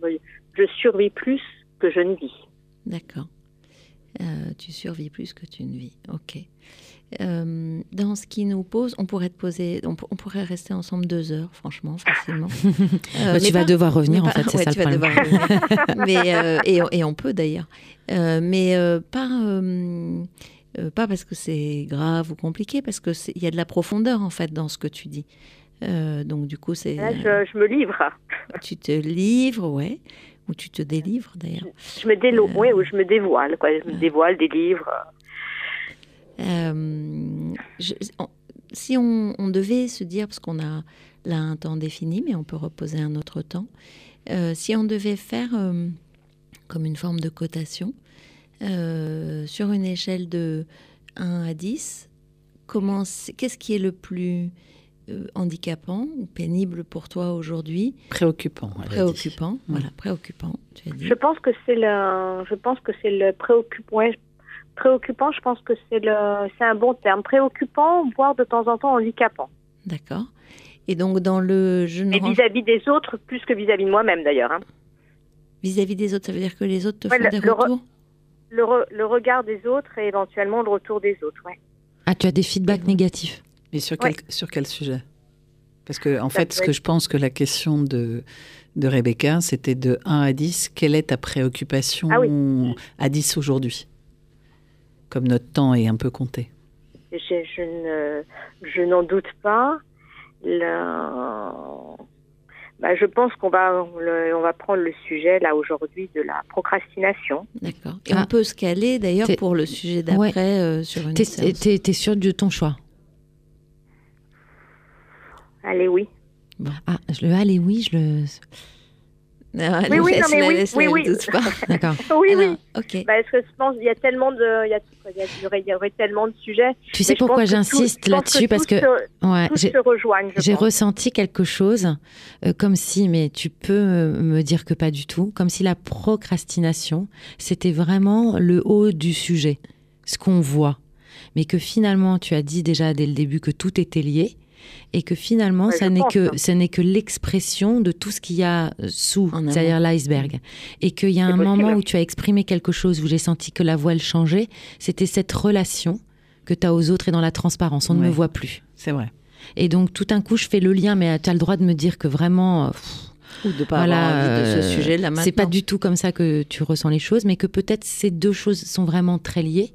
Je survis plus que je ne vis. D'accord. tu survis plus que tu ne vis. Ok. Euh, dans ce qui nous pose, on pourrait te poser, on, pourrait rester ensemble deux heures, franchement, facilement. Euh, bah, tu vas devoir revenir, en fait, c'est ça le problème. mais, euh, et, et, on peut d'ailleurs. mais pas, pas parce que c'est grave ou compliqué, parce qu'il y a de la profondeur, en fait, dans ce que tu dis. donc, du coup, c'est. Je, je, me livre. tu te livres, ouais. Ou tu te délivres, d'ailleurs. Je, me délo ouais, ou je me dévoile, quoi. Je me dévoile, délivre. Euh, si on, devait se dire, parce qu'on a là un temps défini, mais on peut reposer un autre temps, euh, si on devait faire euh, comme une forme de cotation sur une échelle de 1 à 10, qu'est-ce qui est le plus handicapant ou pénible pour toi aujourd'hui? Préoccupant. Préoccupant, voilà, préoccupant. Tu as dit. Je pense que c'est le, je pense que c'est le préoccupant préoccupant, je pense que c'est le, c'est un bon terme. Préoccupant, voire de temps en temps handicapant. D'accord. Et donc dans le, je Et vis-à-vis des autres, plus que vis-à-vis de moi-même d'ailleurs. Hein. Vis-à-vis des autres, ça veut dire que les autres te font des retours? Le, regard des autres et éventuellement le retour des autres, ouais. Ah, tu as des feedbacks négatifs. Mais sur quel, sur quel sujet? Parce que en fait, ce que je pense que la question de de Rebecca, c'était de 1 à 10. Quelle est ta préoccupation ah à 10 aujourd'hui? Comme notre temps est un peu compté Je, je, je n'en doute pas. Bah, je pense qu'on va, on va prendre le sujet là aujourd'hui de la procrastination. D'accord. Et on ah. peut se caler d'ailleurs pour le sujet d'après euh, sur une T'es es, sûr de ton choix? Allez, oui. Ah, je le allez, oui, je le. Oui, oui, non, mais oui, oui, oui. D'accord. oui, oui. Ok. Parce que je pense qu'il y a tellement de, il y, a, il, y aurait, il y aurait tellement de sujets. Tu sais pourquoi j'insiste là-dessus? Parce que ouais, j'ai J'ai ressenti quelque chose euh, comme si, mais tu peux me dire que pas du tout, comme si la procrastination c'était vraiment le haut du sujet, ce qu'on voit, mais que finalement tu as dit déjà dès le début que tout était lié et que finalement, ça n'est que, ce n'est que l'expression de tout ce qu'il y a euh, sous, c'est-à-dire l'iceberg. Et qu'il y a un moment où tu as exprimé quelque chose, où j'ai senti que la voile changeait, c'était cette relation que tu as aux autres et dans la transparence. On ne me voit plus. C'est vrai. Et donc, tout un coup, je fais le lien, mais tu as le droit de me dire que vraiment. ou de pas avoir envie de ce euh, sujet-là C'est pas du tout comme ça que tu ressens les choses, mais que peut-être ces deux choses sont vraiment très liées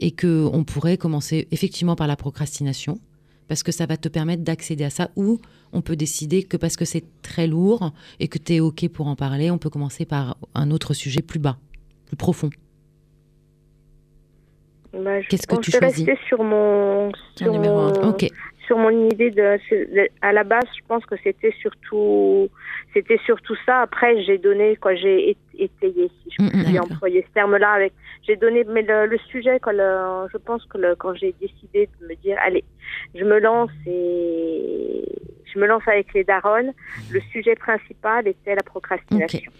et que on pourrait commencer effectivement par la procrastination parce que ça va te permettre d'accéder à ça, ou on peut décider que parce que c'est très lourd et que tu es OK pour en parler, on peut commencer par un autre sujet plus bas, plus profond. Bah, Qu'est-ce que tu choisis sur mon sur mon, sur mon idée de, à la base, je pense que c'était surtout c'était surtout ça. Après, j'ai donné quoi, j'ai étayé si je peux mm, mm, employer ce terme-là avec j'ai donné mais le, sujet quand je pense que le, quand j'ai décidé de me dire allez je me lance et je me lance avec les daronnes le sujet principal était la procrastination.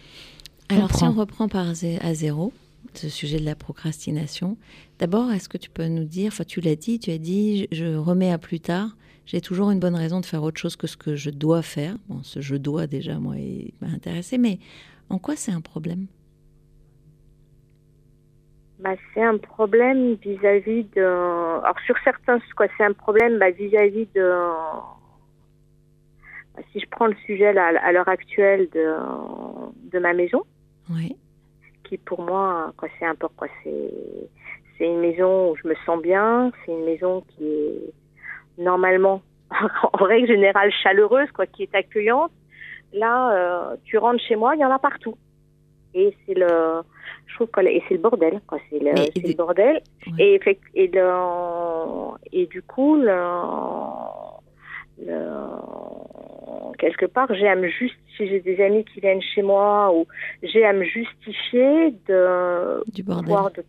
Alors si on reprend par à zéro ce sujet de la procrastination d'abord est-ce que tu peux nous dire enfin tu l'as dit tu as dit je remets à plus tard j'ai toujours une bonne raison de faire autre chose que ce que je dois faire bon ce je dois déjà moi m'a intéressé mais en quoi c'est un problème? Bah, c'est un problème vis-à-vis de. Alors sur certains, quoi, c'est un problème bah, vis-à-vis de. Si je prends le sujet là, à l'heure actuelle de, de ma maison, oui. Pour moi, quoi, c'est quoi, c'est c'est une maison où je me sens bien, c'est une maison qui est normalement, en règle générale, chaleureuse, quoi, qui est accueillante. là, euh, tu rentres chez moi, il y en a partout. Et c'est le, je trouve que et c'est le bordel, quoi. C'est le, le bordel. Ouais. Et, et le, et du coup, le, le- quelque part, j'ai à me justifier. Si j'ai des amis qui viennent chez moi, ou j'ai à me justifier de Du bordel. de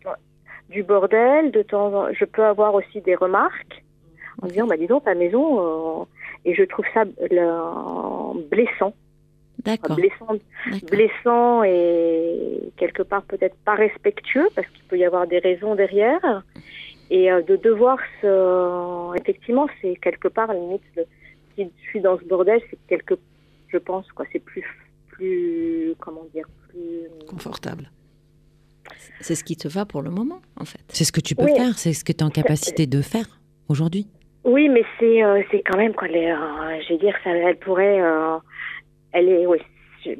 du bordel. De temps, je peux avoir aussi des remarques en disant, bah dis donc ta maison, euh, et je trouve ça le- blessant, D'accord. blessant, blessant et quelque part peut-être pas respectueux parce qu'il peut y avoir des raisons derrière. Et euh, de devoir se, effectivement, c'est quelque part limite, si je suis dans ce bordel, c'est quelque, je pense quoi, c'est plus, plus, comment dire, plus. Confortable. C'est ce qui te va pour le moment, en fait. C'est ce que tu peux Oui. faire, c'est ce que tu es en capacité de faire aujourd'hui. Oui, mais c'est euh, c'est quand même quoi. Les, euh, je vais dire, ça, elle pourrait, euh, elle est, oui.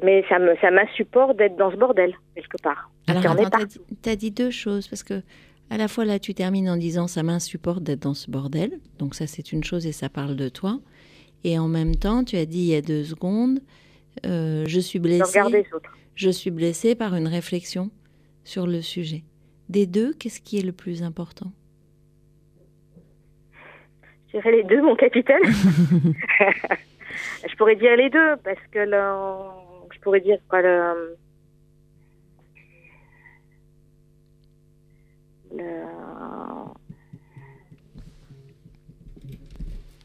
Mais ça me ça m'insupporte d'être dans ce bordel quelque part. Alors, dit, t'as dit deux choses, parce que à la fois là, tu termines en disant ça m'insupporte d'être dans ce bordel. Donc ça, c'est une chose et ça parle de toi. Et en même temps, tu as dit il y a deux secondes, euh, je suis blessée. Je suis blessée par une réflexion sur le sujet. Des deux, qu'est-ce qui est le plus important? Je dirais les deux, mon capitaine. je pourrais dire les deux parce que le, je pourrais dire quoi le, le-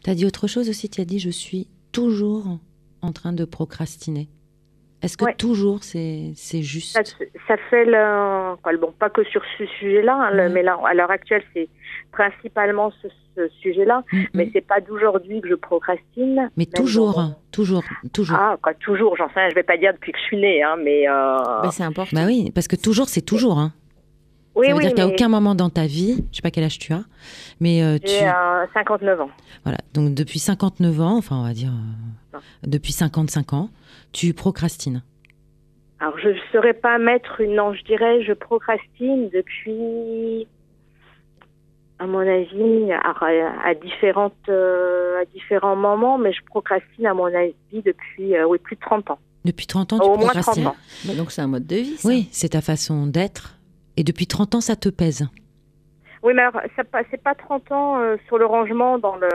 Tu as dit autre chose aussi, tu as dit je suis toujours en train de procrastiner. Est-ce que Ouais. toujours c'est c'est juste ça, ça fait le, bon, pas que sur ce sujet-là, hein, Mhm. mais là, à l'heure actuelle, c'est principalement ce, ce sujet-là. Mm, mm. Mais c'est pas d'aujourd'hui que je procrastine. Mais toujours, dans- toujours, toujours. Ah, quoi, toujours, j'en sais rien, je vais pas dire depuis que je suis née, hein, mais. euh, Bah, C'est important. Bah oui, parce que toujours c'est toujours. Hein. Oui, ça veut oui, dire qu'à aucun moment dans ta vie, je sais pas quel âge tu as, mais euh, tu, J'ai euh, 59 ans. voilà, donc depuis 59 ans, enfin on va dire euh, depuis 55 ans, tu procrastines. Alors, je ne saurais pas mettre une. Non, je dirais, je procrastine depuis. À mon avis, à, à différentes, euh, à différents moments, mais je procrastine, à mon avis, depuis euh, oui, plus de 30 ans. Depuis 30 ans, tu Au moins 30 procrastines. ans. Bah, donc c'est un mode de vie, ça. Oui, c'est ta façon d'être. Et depuis 30 ans, ça te pèse. Oui, mais alors, c'est pas 30 ans euh, sur le rangement dans le.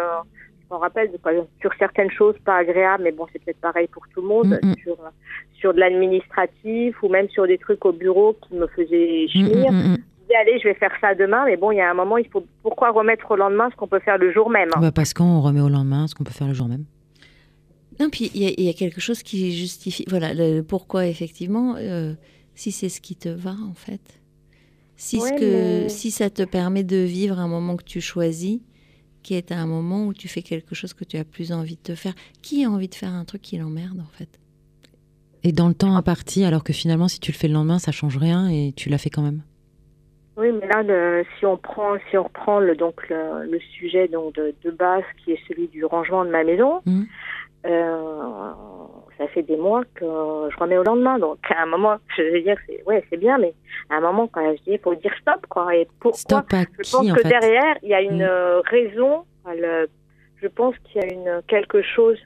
Je me rappelle sur certaines choses pas agréables, mais bon, c'est peut-être pareil pour tout le monde, Mm, mm. sur, sur de l'administratif ou même sur des trucs au bureau qui me faisaient Mm, chier. mm, allez, je vais faire ça demain, mais bon, il y a un moment, il faut pourquoi remettre au lendemain ce qu'on peut faire le jour même. hein? Bah, parce qu'on remet au lendemain ce qu'on peut faire le jour même. Non, puis il y, a- il y a quelque chose qui justifie. Voilà, le pourquoi, effectivement, euh, si c'est ce qui te va, en fait. Si, ce Ouais, que, mais- si ça te permet de vivre un moment que tu choisis, qui est un moment où tu fais quelque chose que tu as plus envie de te faire. Qui a envie de faire un truc qui l'emmerde, en fait? Et dans le temps imparti, alors que finalement, si tu le fais le lendemain, ça change rien et tu l'as fait quand même? Oui, mais là, le- si on prend, si on reprend le, donc le, le sujet donc de, de base qui est celui du rangement de ma maison, Mhm. euh, ça fait des mois que je remets au lendemain. Donc à un moment, je veux dire, c'est ouais, c'est bien, mais à un moment, quand je dis, il faut dire stop, quoi. Et pourquoi Stop à Je pense qui, en que fait derrière, il y a une Mhm. euh, raison. le- je pense qu'il y a une quelque chose.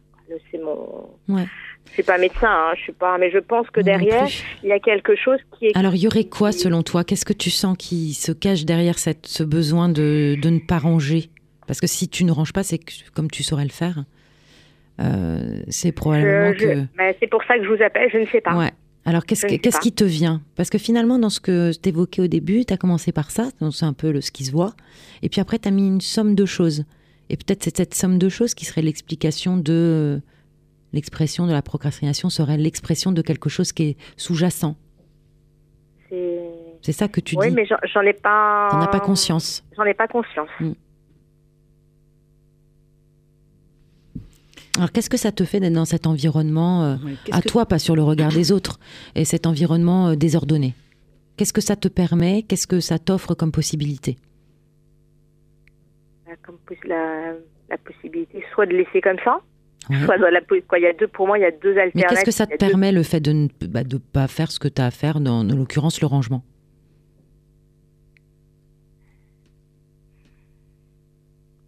C'est mon. Ouais. Je suis pas médecin, hein, je suis pas, mais je pense que derrière, il y a quelque chose qui est. Alors, il y aurait quoi selon toi? Qu'est-ce que tu sens qui se cache derrière cette, ce besoin de, de ne pas ranger? Parce que si tu ne ranges pas, c'est comme tu saurais le faire. Euh, c'est probablement Je- je- que. c'est pour ça que je vous appelle. Je ne sais pas. Ouais. Alors, qu'est-ce Je que- qui te vient? Parce que finalement, dans ce que tu évoquais au début, tu as commencé par ça, donc c'est un peu le, ce qui se voit. Et puis après, tu as mis une somme de choses. Et peut-être c'est cette somme de choses qui serait l'explication de. L'expression de la procrastination serait l'expression de quelque chose qui est sous-jacent. C'est. C'est ça que tu oui, dis. mais j'en- j'en ai pas. T'en as pas conscience. J'en ai pas conscience. Alors, qu'est-ce que ça te fait d'être dans cet environnement, euh, à que- toi, pas sur le regard des autres, et cet environnement euh, désordonné? Qu'est-ce que ça te permet? Qu'est-ce que ça t'offre comme possibilité? Comme poss- la, la possibilité, soit de laisser comme ça, Ouais. soit de la. po- Quoi, il y a deux. Pour moi, il y a deux Mais alternatives. qu'est-ce que ça te deux- permet, le fait de ne bah, de pas faire ce que tu as à faire, dans, en l'occurrence le rangement?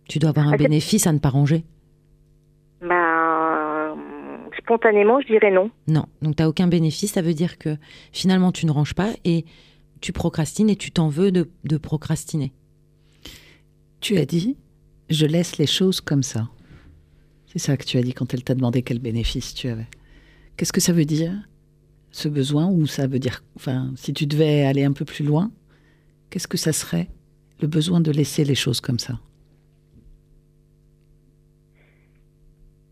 Tu dois avoir un Ah, bénéfice à ne pas ranger. Spontanément, je dirais non. Non, donc tu n'as aucun bénéfice. Ça veut dire que finalement, tu ne ranges pas et tu procrastines et tu t'en veux de, de procrastiner. Tu as dit, je laisse les choses comme ça. C'est ça que tu as dit quand elle t'a demandé quel bénéfice tu avais. Qu'est-ce que ça veut dire, ce besoin, ou ça veut dire, enfin, si tu devais aller un peu plus loin, qu'est-ce que ça serait, le besoin de laisser les choses comme ça?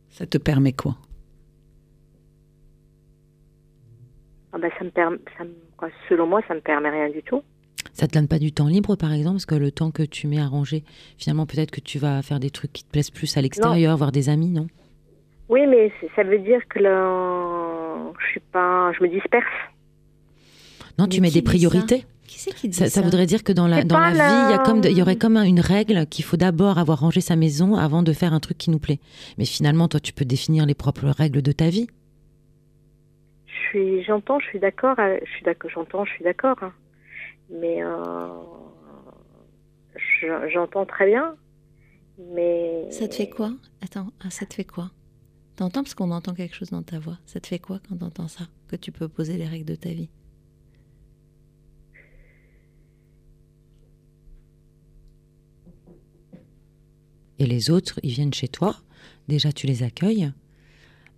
Ça te permet quoi? Ah bah, ça me permet, ça me- quoi, selon moi, ça me permet rien du tout. Ça te donne pas du temps libre, par exemple, parce que le temps que tu mets à ranger, finalement, peut-être que tu vas faire des trucs qui te plaisent plus à l'extérieur, voir des amis, non? Oui, mais ça veut dire que là, je suis pas, je me disperse. Non, Mais tu mets des priorités. Qui c'est qui dit Ça, ça voudrait dire que dans la, dans la vie, il y, a comme il y aurait comme un- une règle qu'il faut d'abord avoir rangé sa maison avant de faire un truc qui nous plaît. Mais finalement, toi, tu peux définir les propres règles de ta vie. Je suis, j'entends, je suis d'accord, euh, je suis d'accord, j'entends, je suis d'accord. hein. Mais euh, je- j'entends très bien. Mais Ça te fait quoi? Attends, ah, ça te fait quoi? T'entends? Parce qu'on entend quelque chose dans ta voix. Ça te fait quoi quand t'entends ça Que tu peux poser les règles de ta vie? Et les autres, ils viennent chez toi. Déjà, tu les accueilles.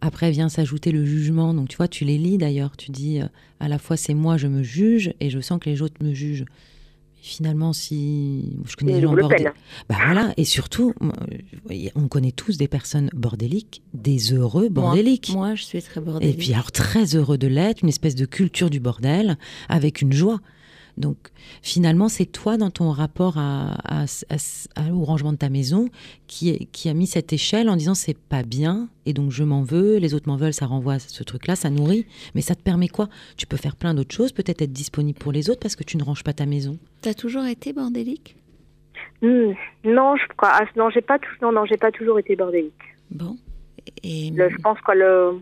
Après vient s'ajouter le jugement. Donc, tu vois, tu les lis d'ailleurs. Tu dis, euh, à la fois, c'est moi, je me juge et je sens que les autres me jugent. Mais finalement, si. Je connais des gens bordéliques. Bah voilà. Et surtout, on connaît tous des personnes bordéliques, des heureux bordéliques. Moi, moi, je suis très Et bordélique. puis alors très heureux de l'être, une espèce de culture du bordel, avec une joie. Donc finalement, c'est toi dans ton rapport à, à- à- à- au rangement de ta maison qui, qui a mis cette échelle en disant c'est pas bien et donc je m'en veux, les autres m'en veulent, ça renvoie à ce truc-là, ça nourrit. Mais ça te permet quoi? Tu peux faire plein d'autres choses, peut-être être disponible pour les autres parce que tu ne ranges pas ta maison. T'as toujours été bordélique? Hmm, non, je crois, ah, non, j'ai pas, tout, non, non, j'ai pas toujours été bordélique. Bon. Et Le- je pense quoi le,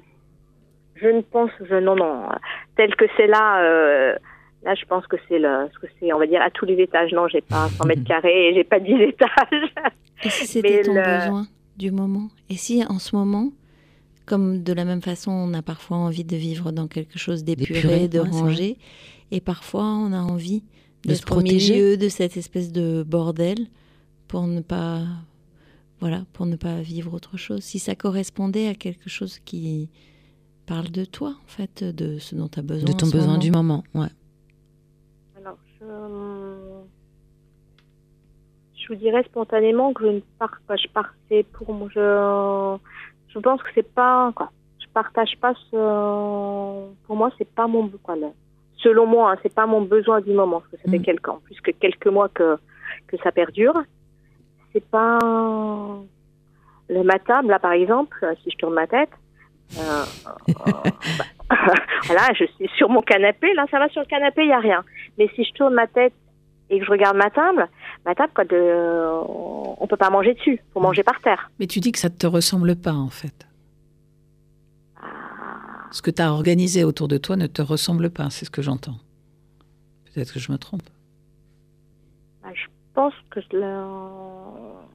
je ne pense, je, non, non, tel que c'est là. euh, Là, je pense que c'est le, ce que c'est, on va dire, à tous les étages. Non, j'ai pas 100 mètres carrés et j'ai pas 10 étages. Et si c'était ton le- besoin du moment? Et si en ce moment, comme de la même façon, on a parfois envie de vivre dans quelque chose d'épuré, de ouais, rangé, et parfois on a envie De se au protéger. milieu de cette espèce de bordel pour ne pas, voilà, pour ne pas vivre autre chose. Si ça correspondait à quelque chose qui parle de toi, en fait, de ce dont tu as besoin. de ton besoin moment. du moment. Ouais. Alors, je, vous dirais spontanément que je ne pars pas. Je partais pour moi. Je, je pense que c'est pas quoi. Je partage pas ce. Pour moi, c'est pas mon quoi. le- selon moi, hein, c'est pas mon besoin du moment. Parce que ça fait Mm. quelques plus que quelques mois que que ça perdure. C'est pas le matin, là par exemple, si je tourne ma tête. Euh, bah, voilà, je suis sur mon canapé. Là, ça va sur le canapé, il y a rien. Mais si je tourne ma tête et que je regarde ma table, ma table, on peut pas manger dessus. Faut manger par terre. Mais tu dis que ça ne te ressemble pas, en fait. Ah, Ce que tu as organisé autour de toi ne te ressemble pas, c'est ce que j'entends. Peut-être que je me trompe. bah, je pense que le-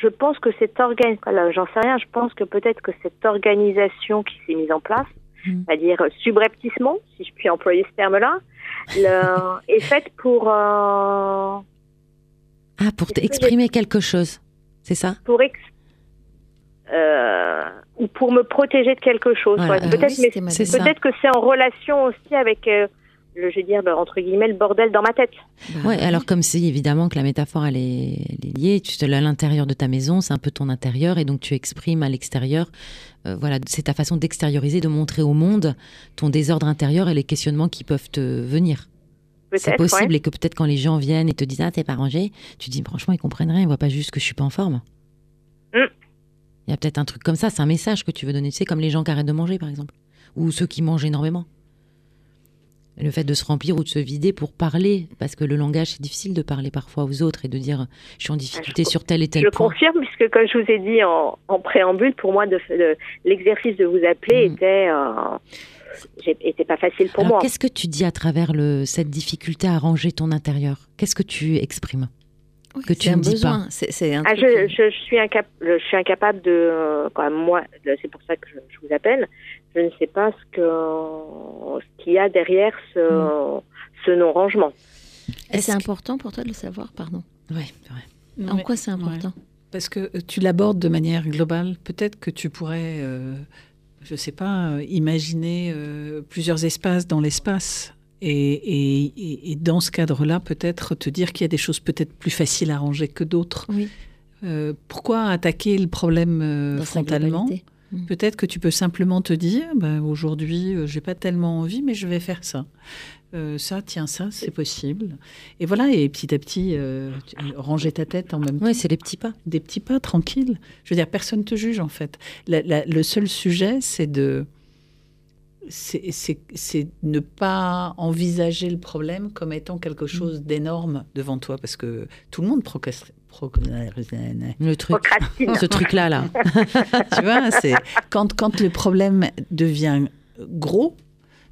je pense que cette voilà, j'en sais rien. Je pense que peut-être que cette organisation qui s'est mise en place, Mm. c'est-à-dire subrepticement, si je puis employer ce terme-là, est faite pour euh, Ah, pour que exprimer quelque chose, c'est ça? Pour ex- euh, ou pour me protéger de quelque chose. Voilà. ouais. Ah Peut-être, oui, peut-être que c'est en relation aussi avec, euh, le, je dire, le- entre guillemets, le bordel dans ma tête. Bah Ouais, oui. alors comme c'est évidemment que la métaphore elle est, elle est liée, tu te à l'intérieur de ta maison, c'est un peu ton intérieur et donc tu exprimes à l'extérieur. euh, voilà, c'est ta façon d'extérioriser, de montrer au monde ton désordre intérieur et les questionnements qui peuvent te venir. C'est possible ouais. et que peut-être quand les gens viennent et te disent ah t'es pas rangé, tu dis franchement ils comprennent rien, ils voient pas juste que je suis pas en forme. Mm. Il y a peut-être un truc comme ça, c'est un message que tu veux donner, tu sais comme les gens qui arrêtent de manger par exemple, ou ceux qui mangent énormément. Le fait de se remplir ou de se vider pour parler, parce que le langage c'est difficile de parler parfois aux autres et de dire je suis en difficulté je- sur tel et tel Je point. confirme, puisque comme je vous ai dit en, en préambule, pour moi, de, de- l'exercice de vous appeler Mm. était, euh, était pas facile pour Alors moi. qu'est-ce que tu dis à travers le, cette difficulté à ranger ton intérieur? Qu'est-ce que tu exprimes? Oui, que tu ne dis besoin. C'est, c'est un Ah, je, je, je suis incap, je suis incapable de, euh, quand même, moi, c'est pour ça que je, je vous appelle. Je ne sais pas ce ce qu'il y a derrière ce, Mm. ce non-rangement. Et Est-ce c'est que- important pour toi de le savoir, pardon. Ouais, vrai. En quoi c'est important Parce que euh, tu l'abordes de manière globale. Peut-être que tu pourrais, euh, je ne sais pas, euh, imaginer euh, plusieurs espaces dans l'espace. Et, et- dans ce cadre-là, peut-être te dire qu'il y a des choses peut-être plus faciles à ranger que d'autres. Oui. Euh, pourquoi attaquer le problème euh, frontalement globalité. Peut-être que tu peux simplement te dire, ben, aujourd'hui, euh, j'ai pas tellement envie, mais je vais faire ça. Euh, ça, tiens, ça, c'est possible. Et voilà, et petit à petit, euh, tu- ranger ta tête en même temps Ouais, c'est les petits pas. des petits pas tranquilles. Je veux dire, personne te juge en fait. La- la- le seul sujet, c'est de c'est- c'est c'est ne pas envisager le problème comme étant quelque chose d'énorme devant toi, parce que tout le monde procrastine. Procrastine. Le truc. Ce truc-là, là. tu vois, c'est quand, quand le problème devient gros,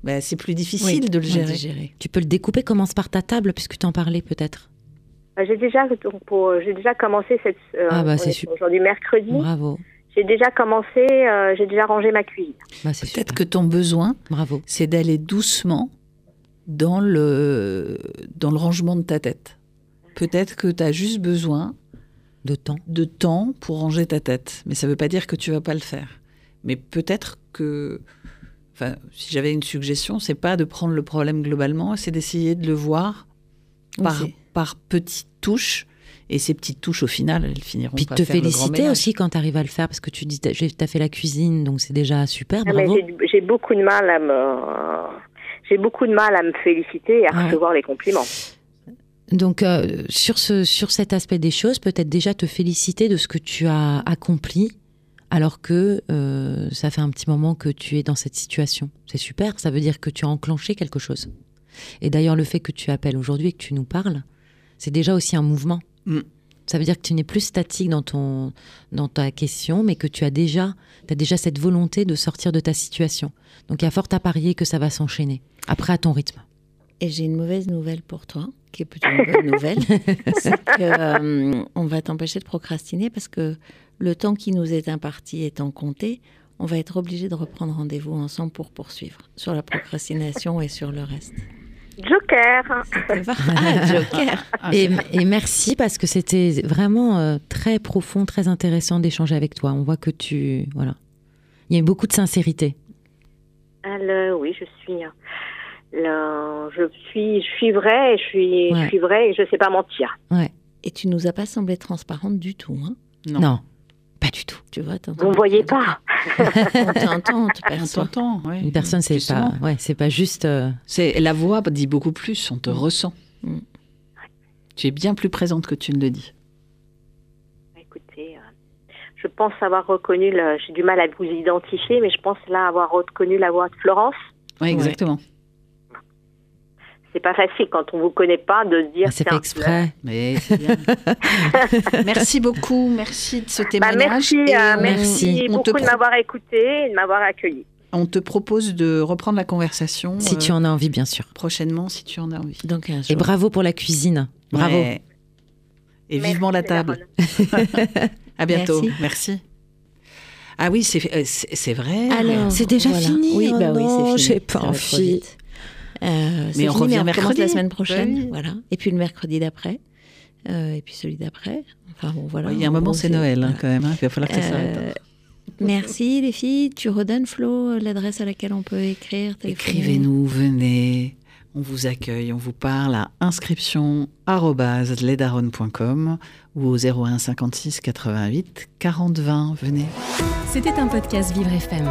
ben, c'est plus difficile Oui, de le gérer. gérer. Tu peux le découper, commence par ta table, puisque tu en parlais peut-être. Euh, J'ai déjà, j'ai déjà commencé cette. euh, Ah bah, c'est est super. Aujourd'hui mercredi. Bravo. J'ai déjà commencé. euh, j'ai déjà rangé ma cuisine. Bah, c'est Peut-être que ton besoin, Bravo. c'est d'aller doucement dans le, dans le rangement de ta tête. Peut-être que tu as juste besoin De temps. de temps pour ranger ta tête. Mais ça ne veut pas dire que tu vas pas le faire. Mais peut-être que, enfin, si j'avais une suggestion, c'est pas de prendre le problème globalement, c'est d'essayer de le voir par, par petites touches. Et ces petites touches, au final, elles finiront Puis par te faire féliciter aussi quand tu arrives à le faire, parce que tu dis, tu as fait la cuisine, donc c'est déjà super, Ah, j'ai- j'ai beaucoup de mal à me. J'ai beaucoup de mal à me féliciter et à Ouais. recevoir les compliments. Donc, euh, sur, ce, sur cet aspect des choses, peut-être déjà te féliciter de ce que tu as accompli, alors que euh, ça fait un petit moment que tu es dans cette situation. C'est super, ça veut dire que tu as enclenché quelque chose. Et d'ailleurs, le fait que tu appelles aujourd'hui et que tu nous parles, c'est déjà aussi un mouvement. Mm. Ça veut dire que tu n'es plus statique dans, ton, dans ta question, mais que tu as déjà, as déjà cette volonté de sortir de ta situation. Donc, il y a fort à parier que ça va s'enchaîner, après à ton rythme. Et j'ai une mauvaise nouvelle pour toi, qui est plutôt une bonne nouvelle. c'est que euh, on va t'empêcher de procrastiner parce que le temps qui nous est imparti étant compté, on va être obligé de reprendre rendez-vous ensemble pour poursuivre sur la procrastination et sur le reste. Joker. Ça va Ah, Joker Ah, Et, merci parce que c'était vraiment euh, très profond, très intéressant d'échanger avec toi. On voit que tu. Voilà. Il y a beaucoup de sincérité. Alors, oui, je suis. Je suis, je suis vraie, et je suis, Ouais. je suis vraie et je sais pas mentir. Ouais. Et tu nous as pas semblé transparente du tout, hein? Non. Non. pas du tout. Tu vois, Vous me voyez pas. On t'entend, on t'entend, ouais. Une personne, c'est pas, ouais, c'est pas juste. euh, C'est la voix dit beaucoup plus. On te Mm. ressent. Mm. Tu es bien plus présente que tu ne le dis. Écoutez, euh, je pense avoir reconnu, le- j'ai du mal à vous identifier, mais je pense là avoir reconnu la voix de Florence. Oui, exactement. C'est pas facile quand on vous connaît pas de dire. ah, c'est exprès. Mais c'est bien. merci beaucoup. Merci de ce Bah, témoignage. merci, Et euh, on- merci on te beaucoup de pro- m'avoir écouté et de m'avoir accueilli. On te propose de reprendre la conversation Si euh, tu en as envie, bien sûr. prochainement, si tu en as envie. Donc un Et bravo pour la cuisine. Bravo. Ouais. Et vivement la Merci, table. À bientôt. Merci. Merci. Ah oui, c'est euh, vrai. Alors, C'est déjà fini, Oui, oh bah oui, non, c'est fini. j'ai pas envie. Euh, c'est Mais on fini, revient on mercredi. la semaine prochaine, oui. voilà. Et puis le mercredi d'après, euh, et puis celui d'après. Enfin bon, voilà. Ouais, Il y a un En moment, c'est Noël hein, quand même. hein. Il va falloir que ça Euh, s'arrête. Merci les filles. Tu redonnes Flo euh, l'adresse à laquelle on peut écrire. Écrivez-nous, venez. On vous accueille, on vous parle à inscription@ledaronne.com ou au 01 56 88 40 20. Venez. C'était un podcast Vivre FM.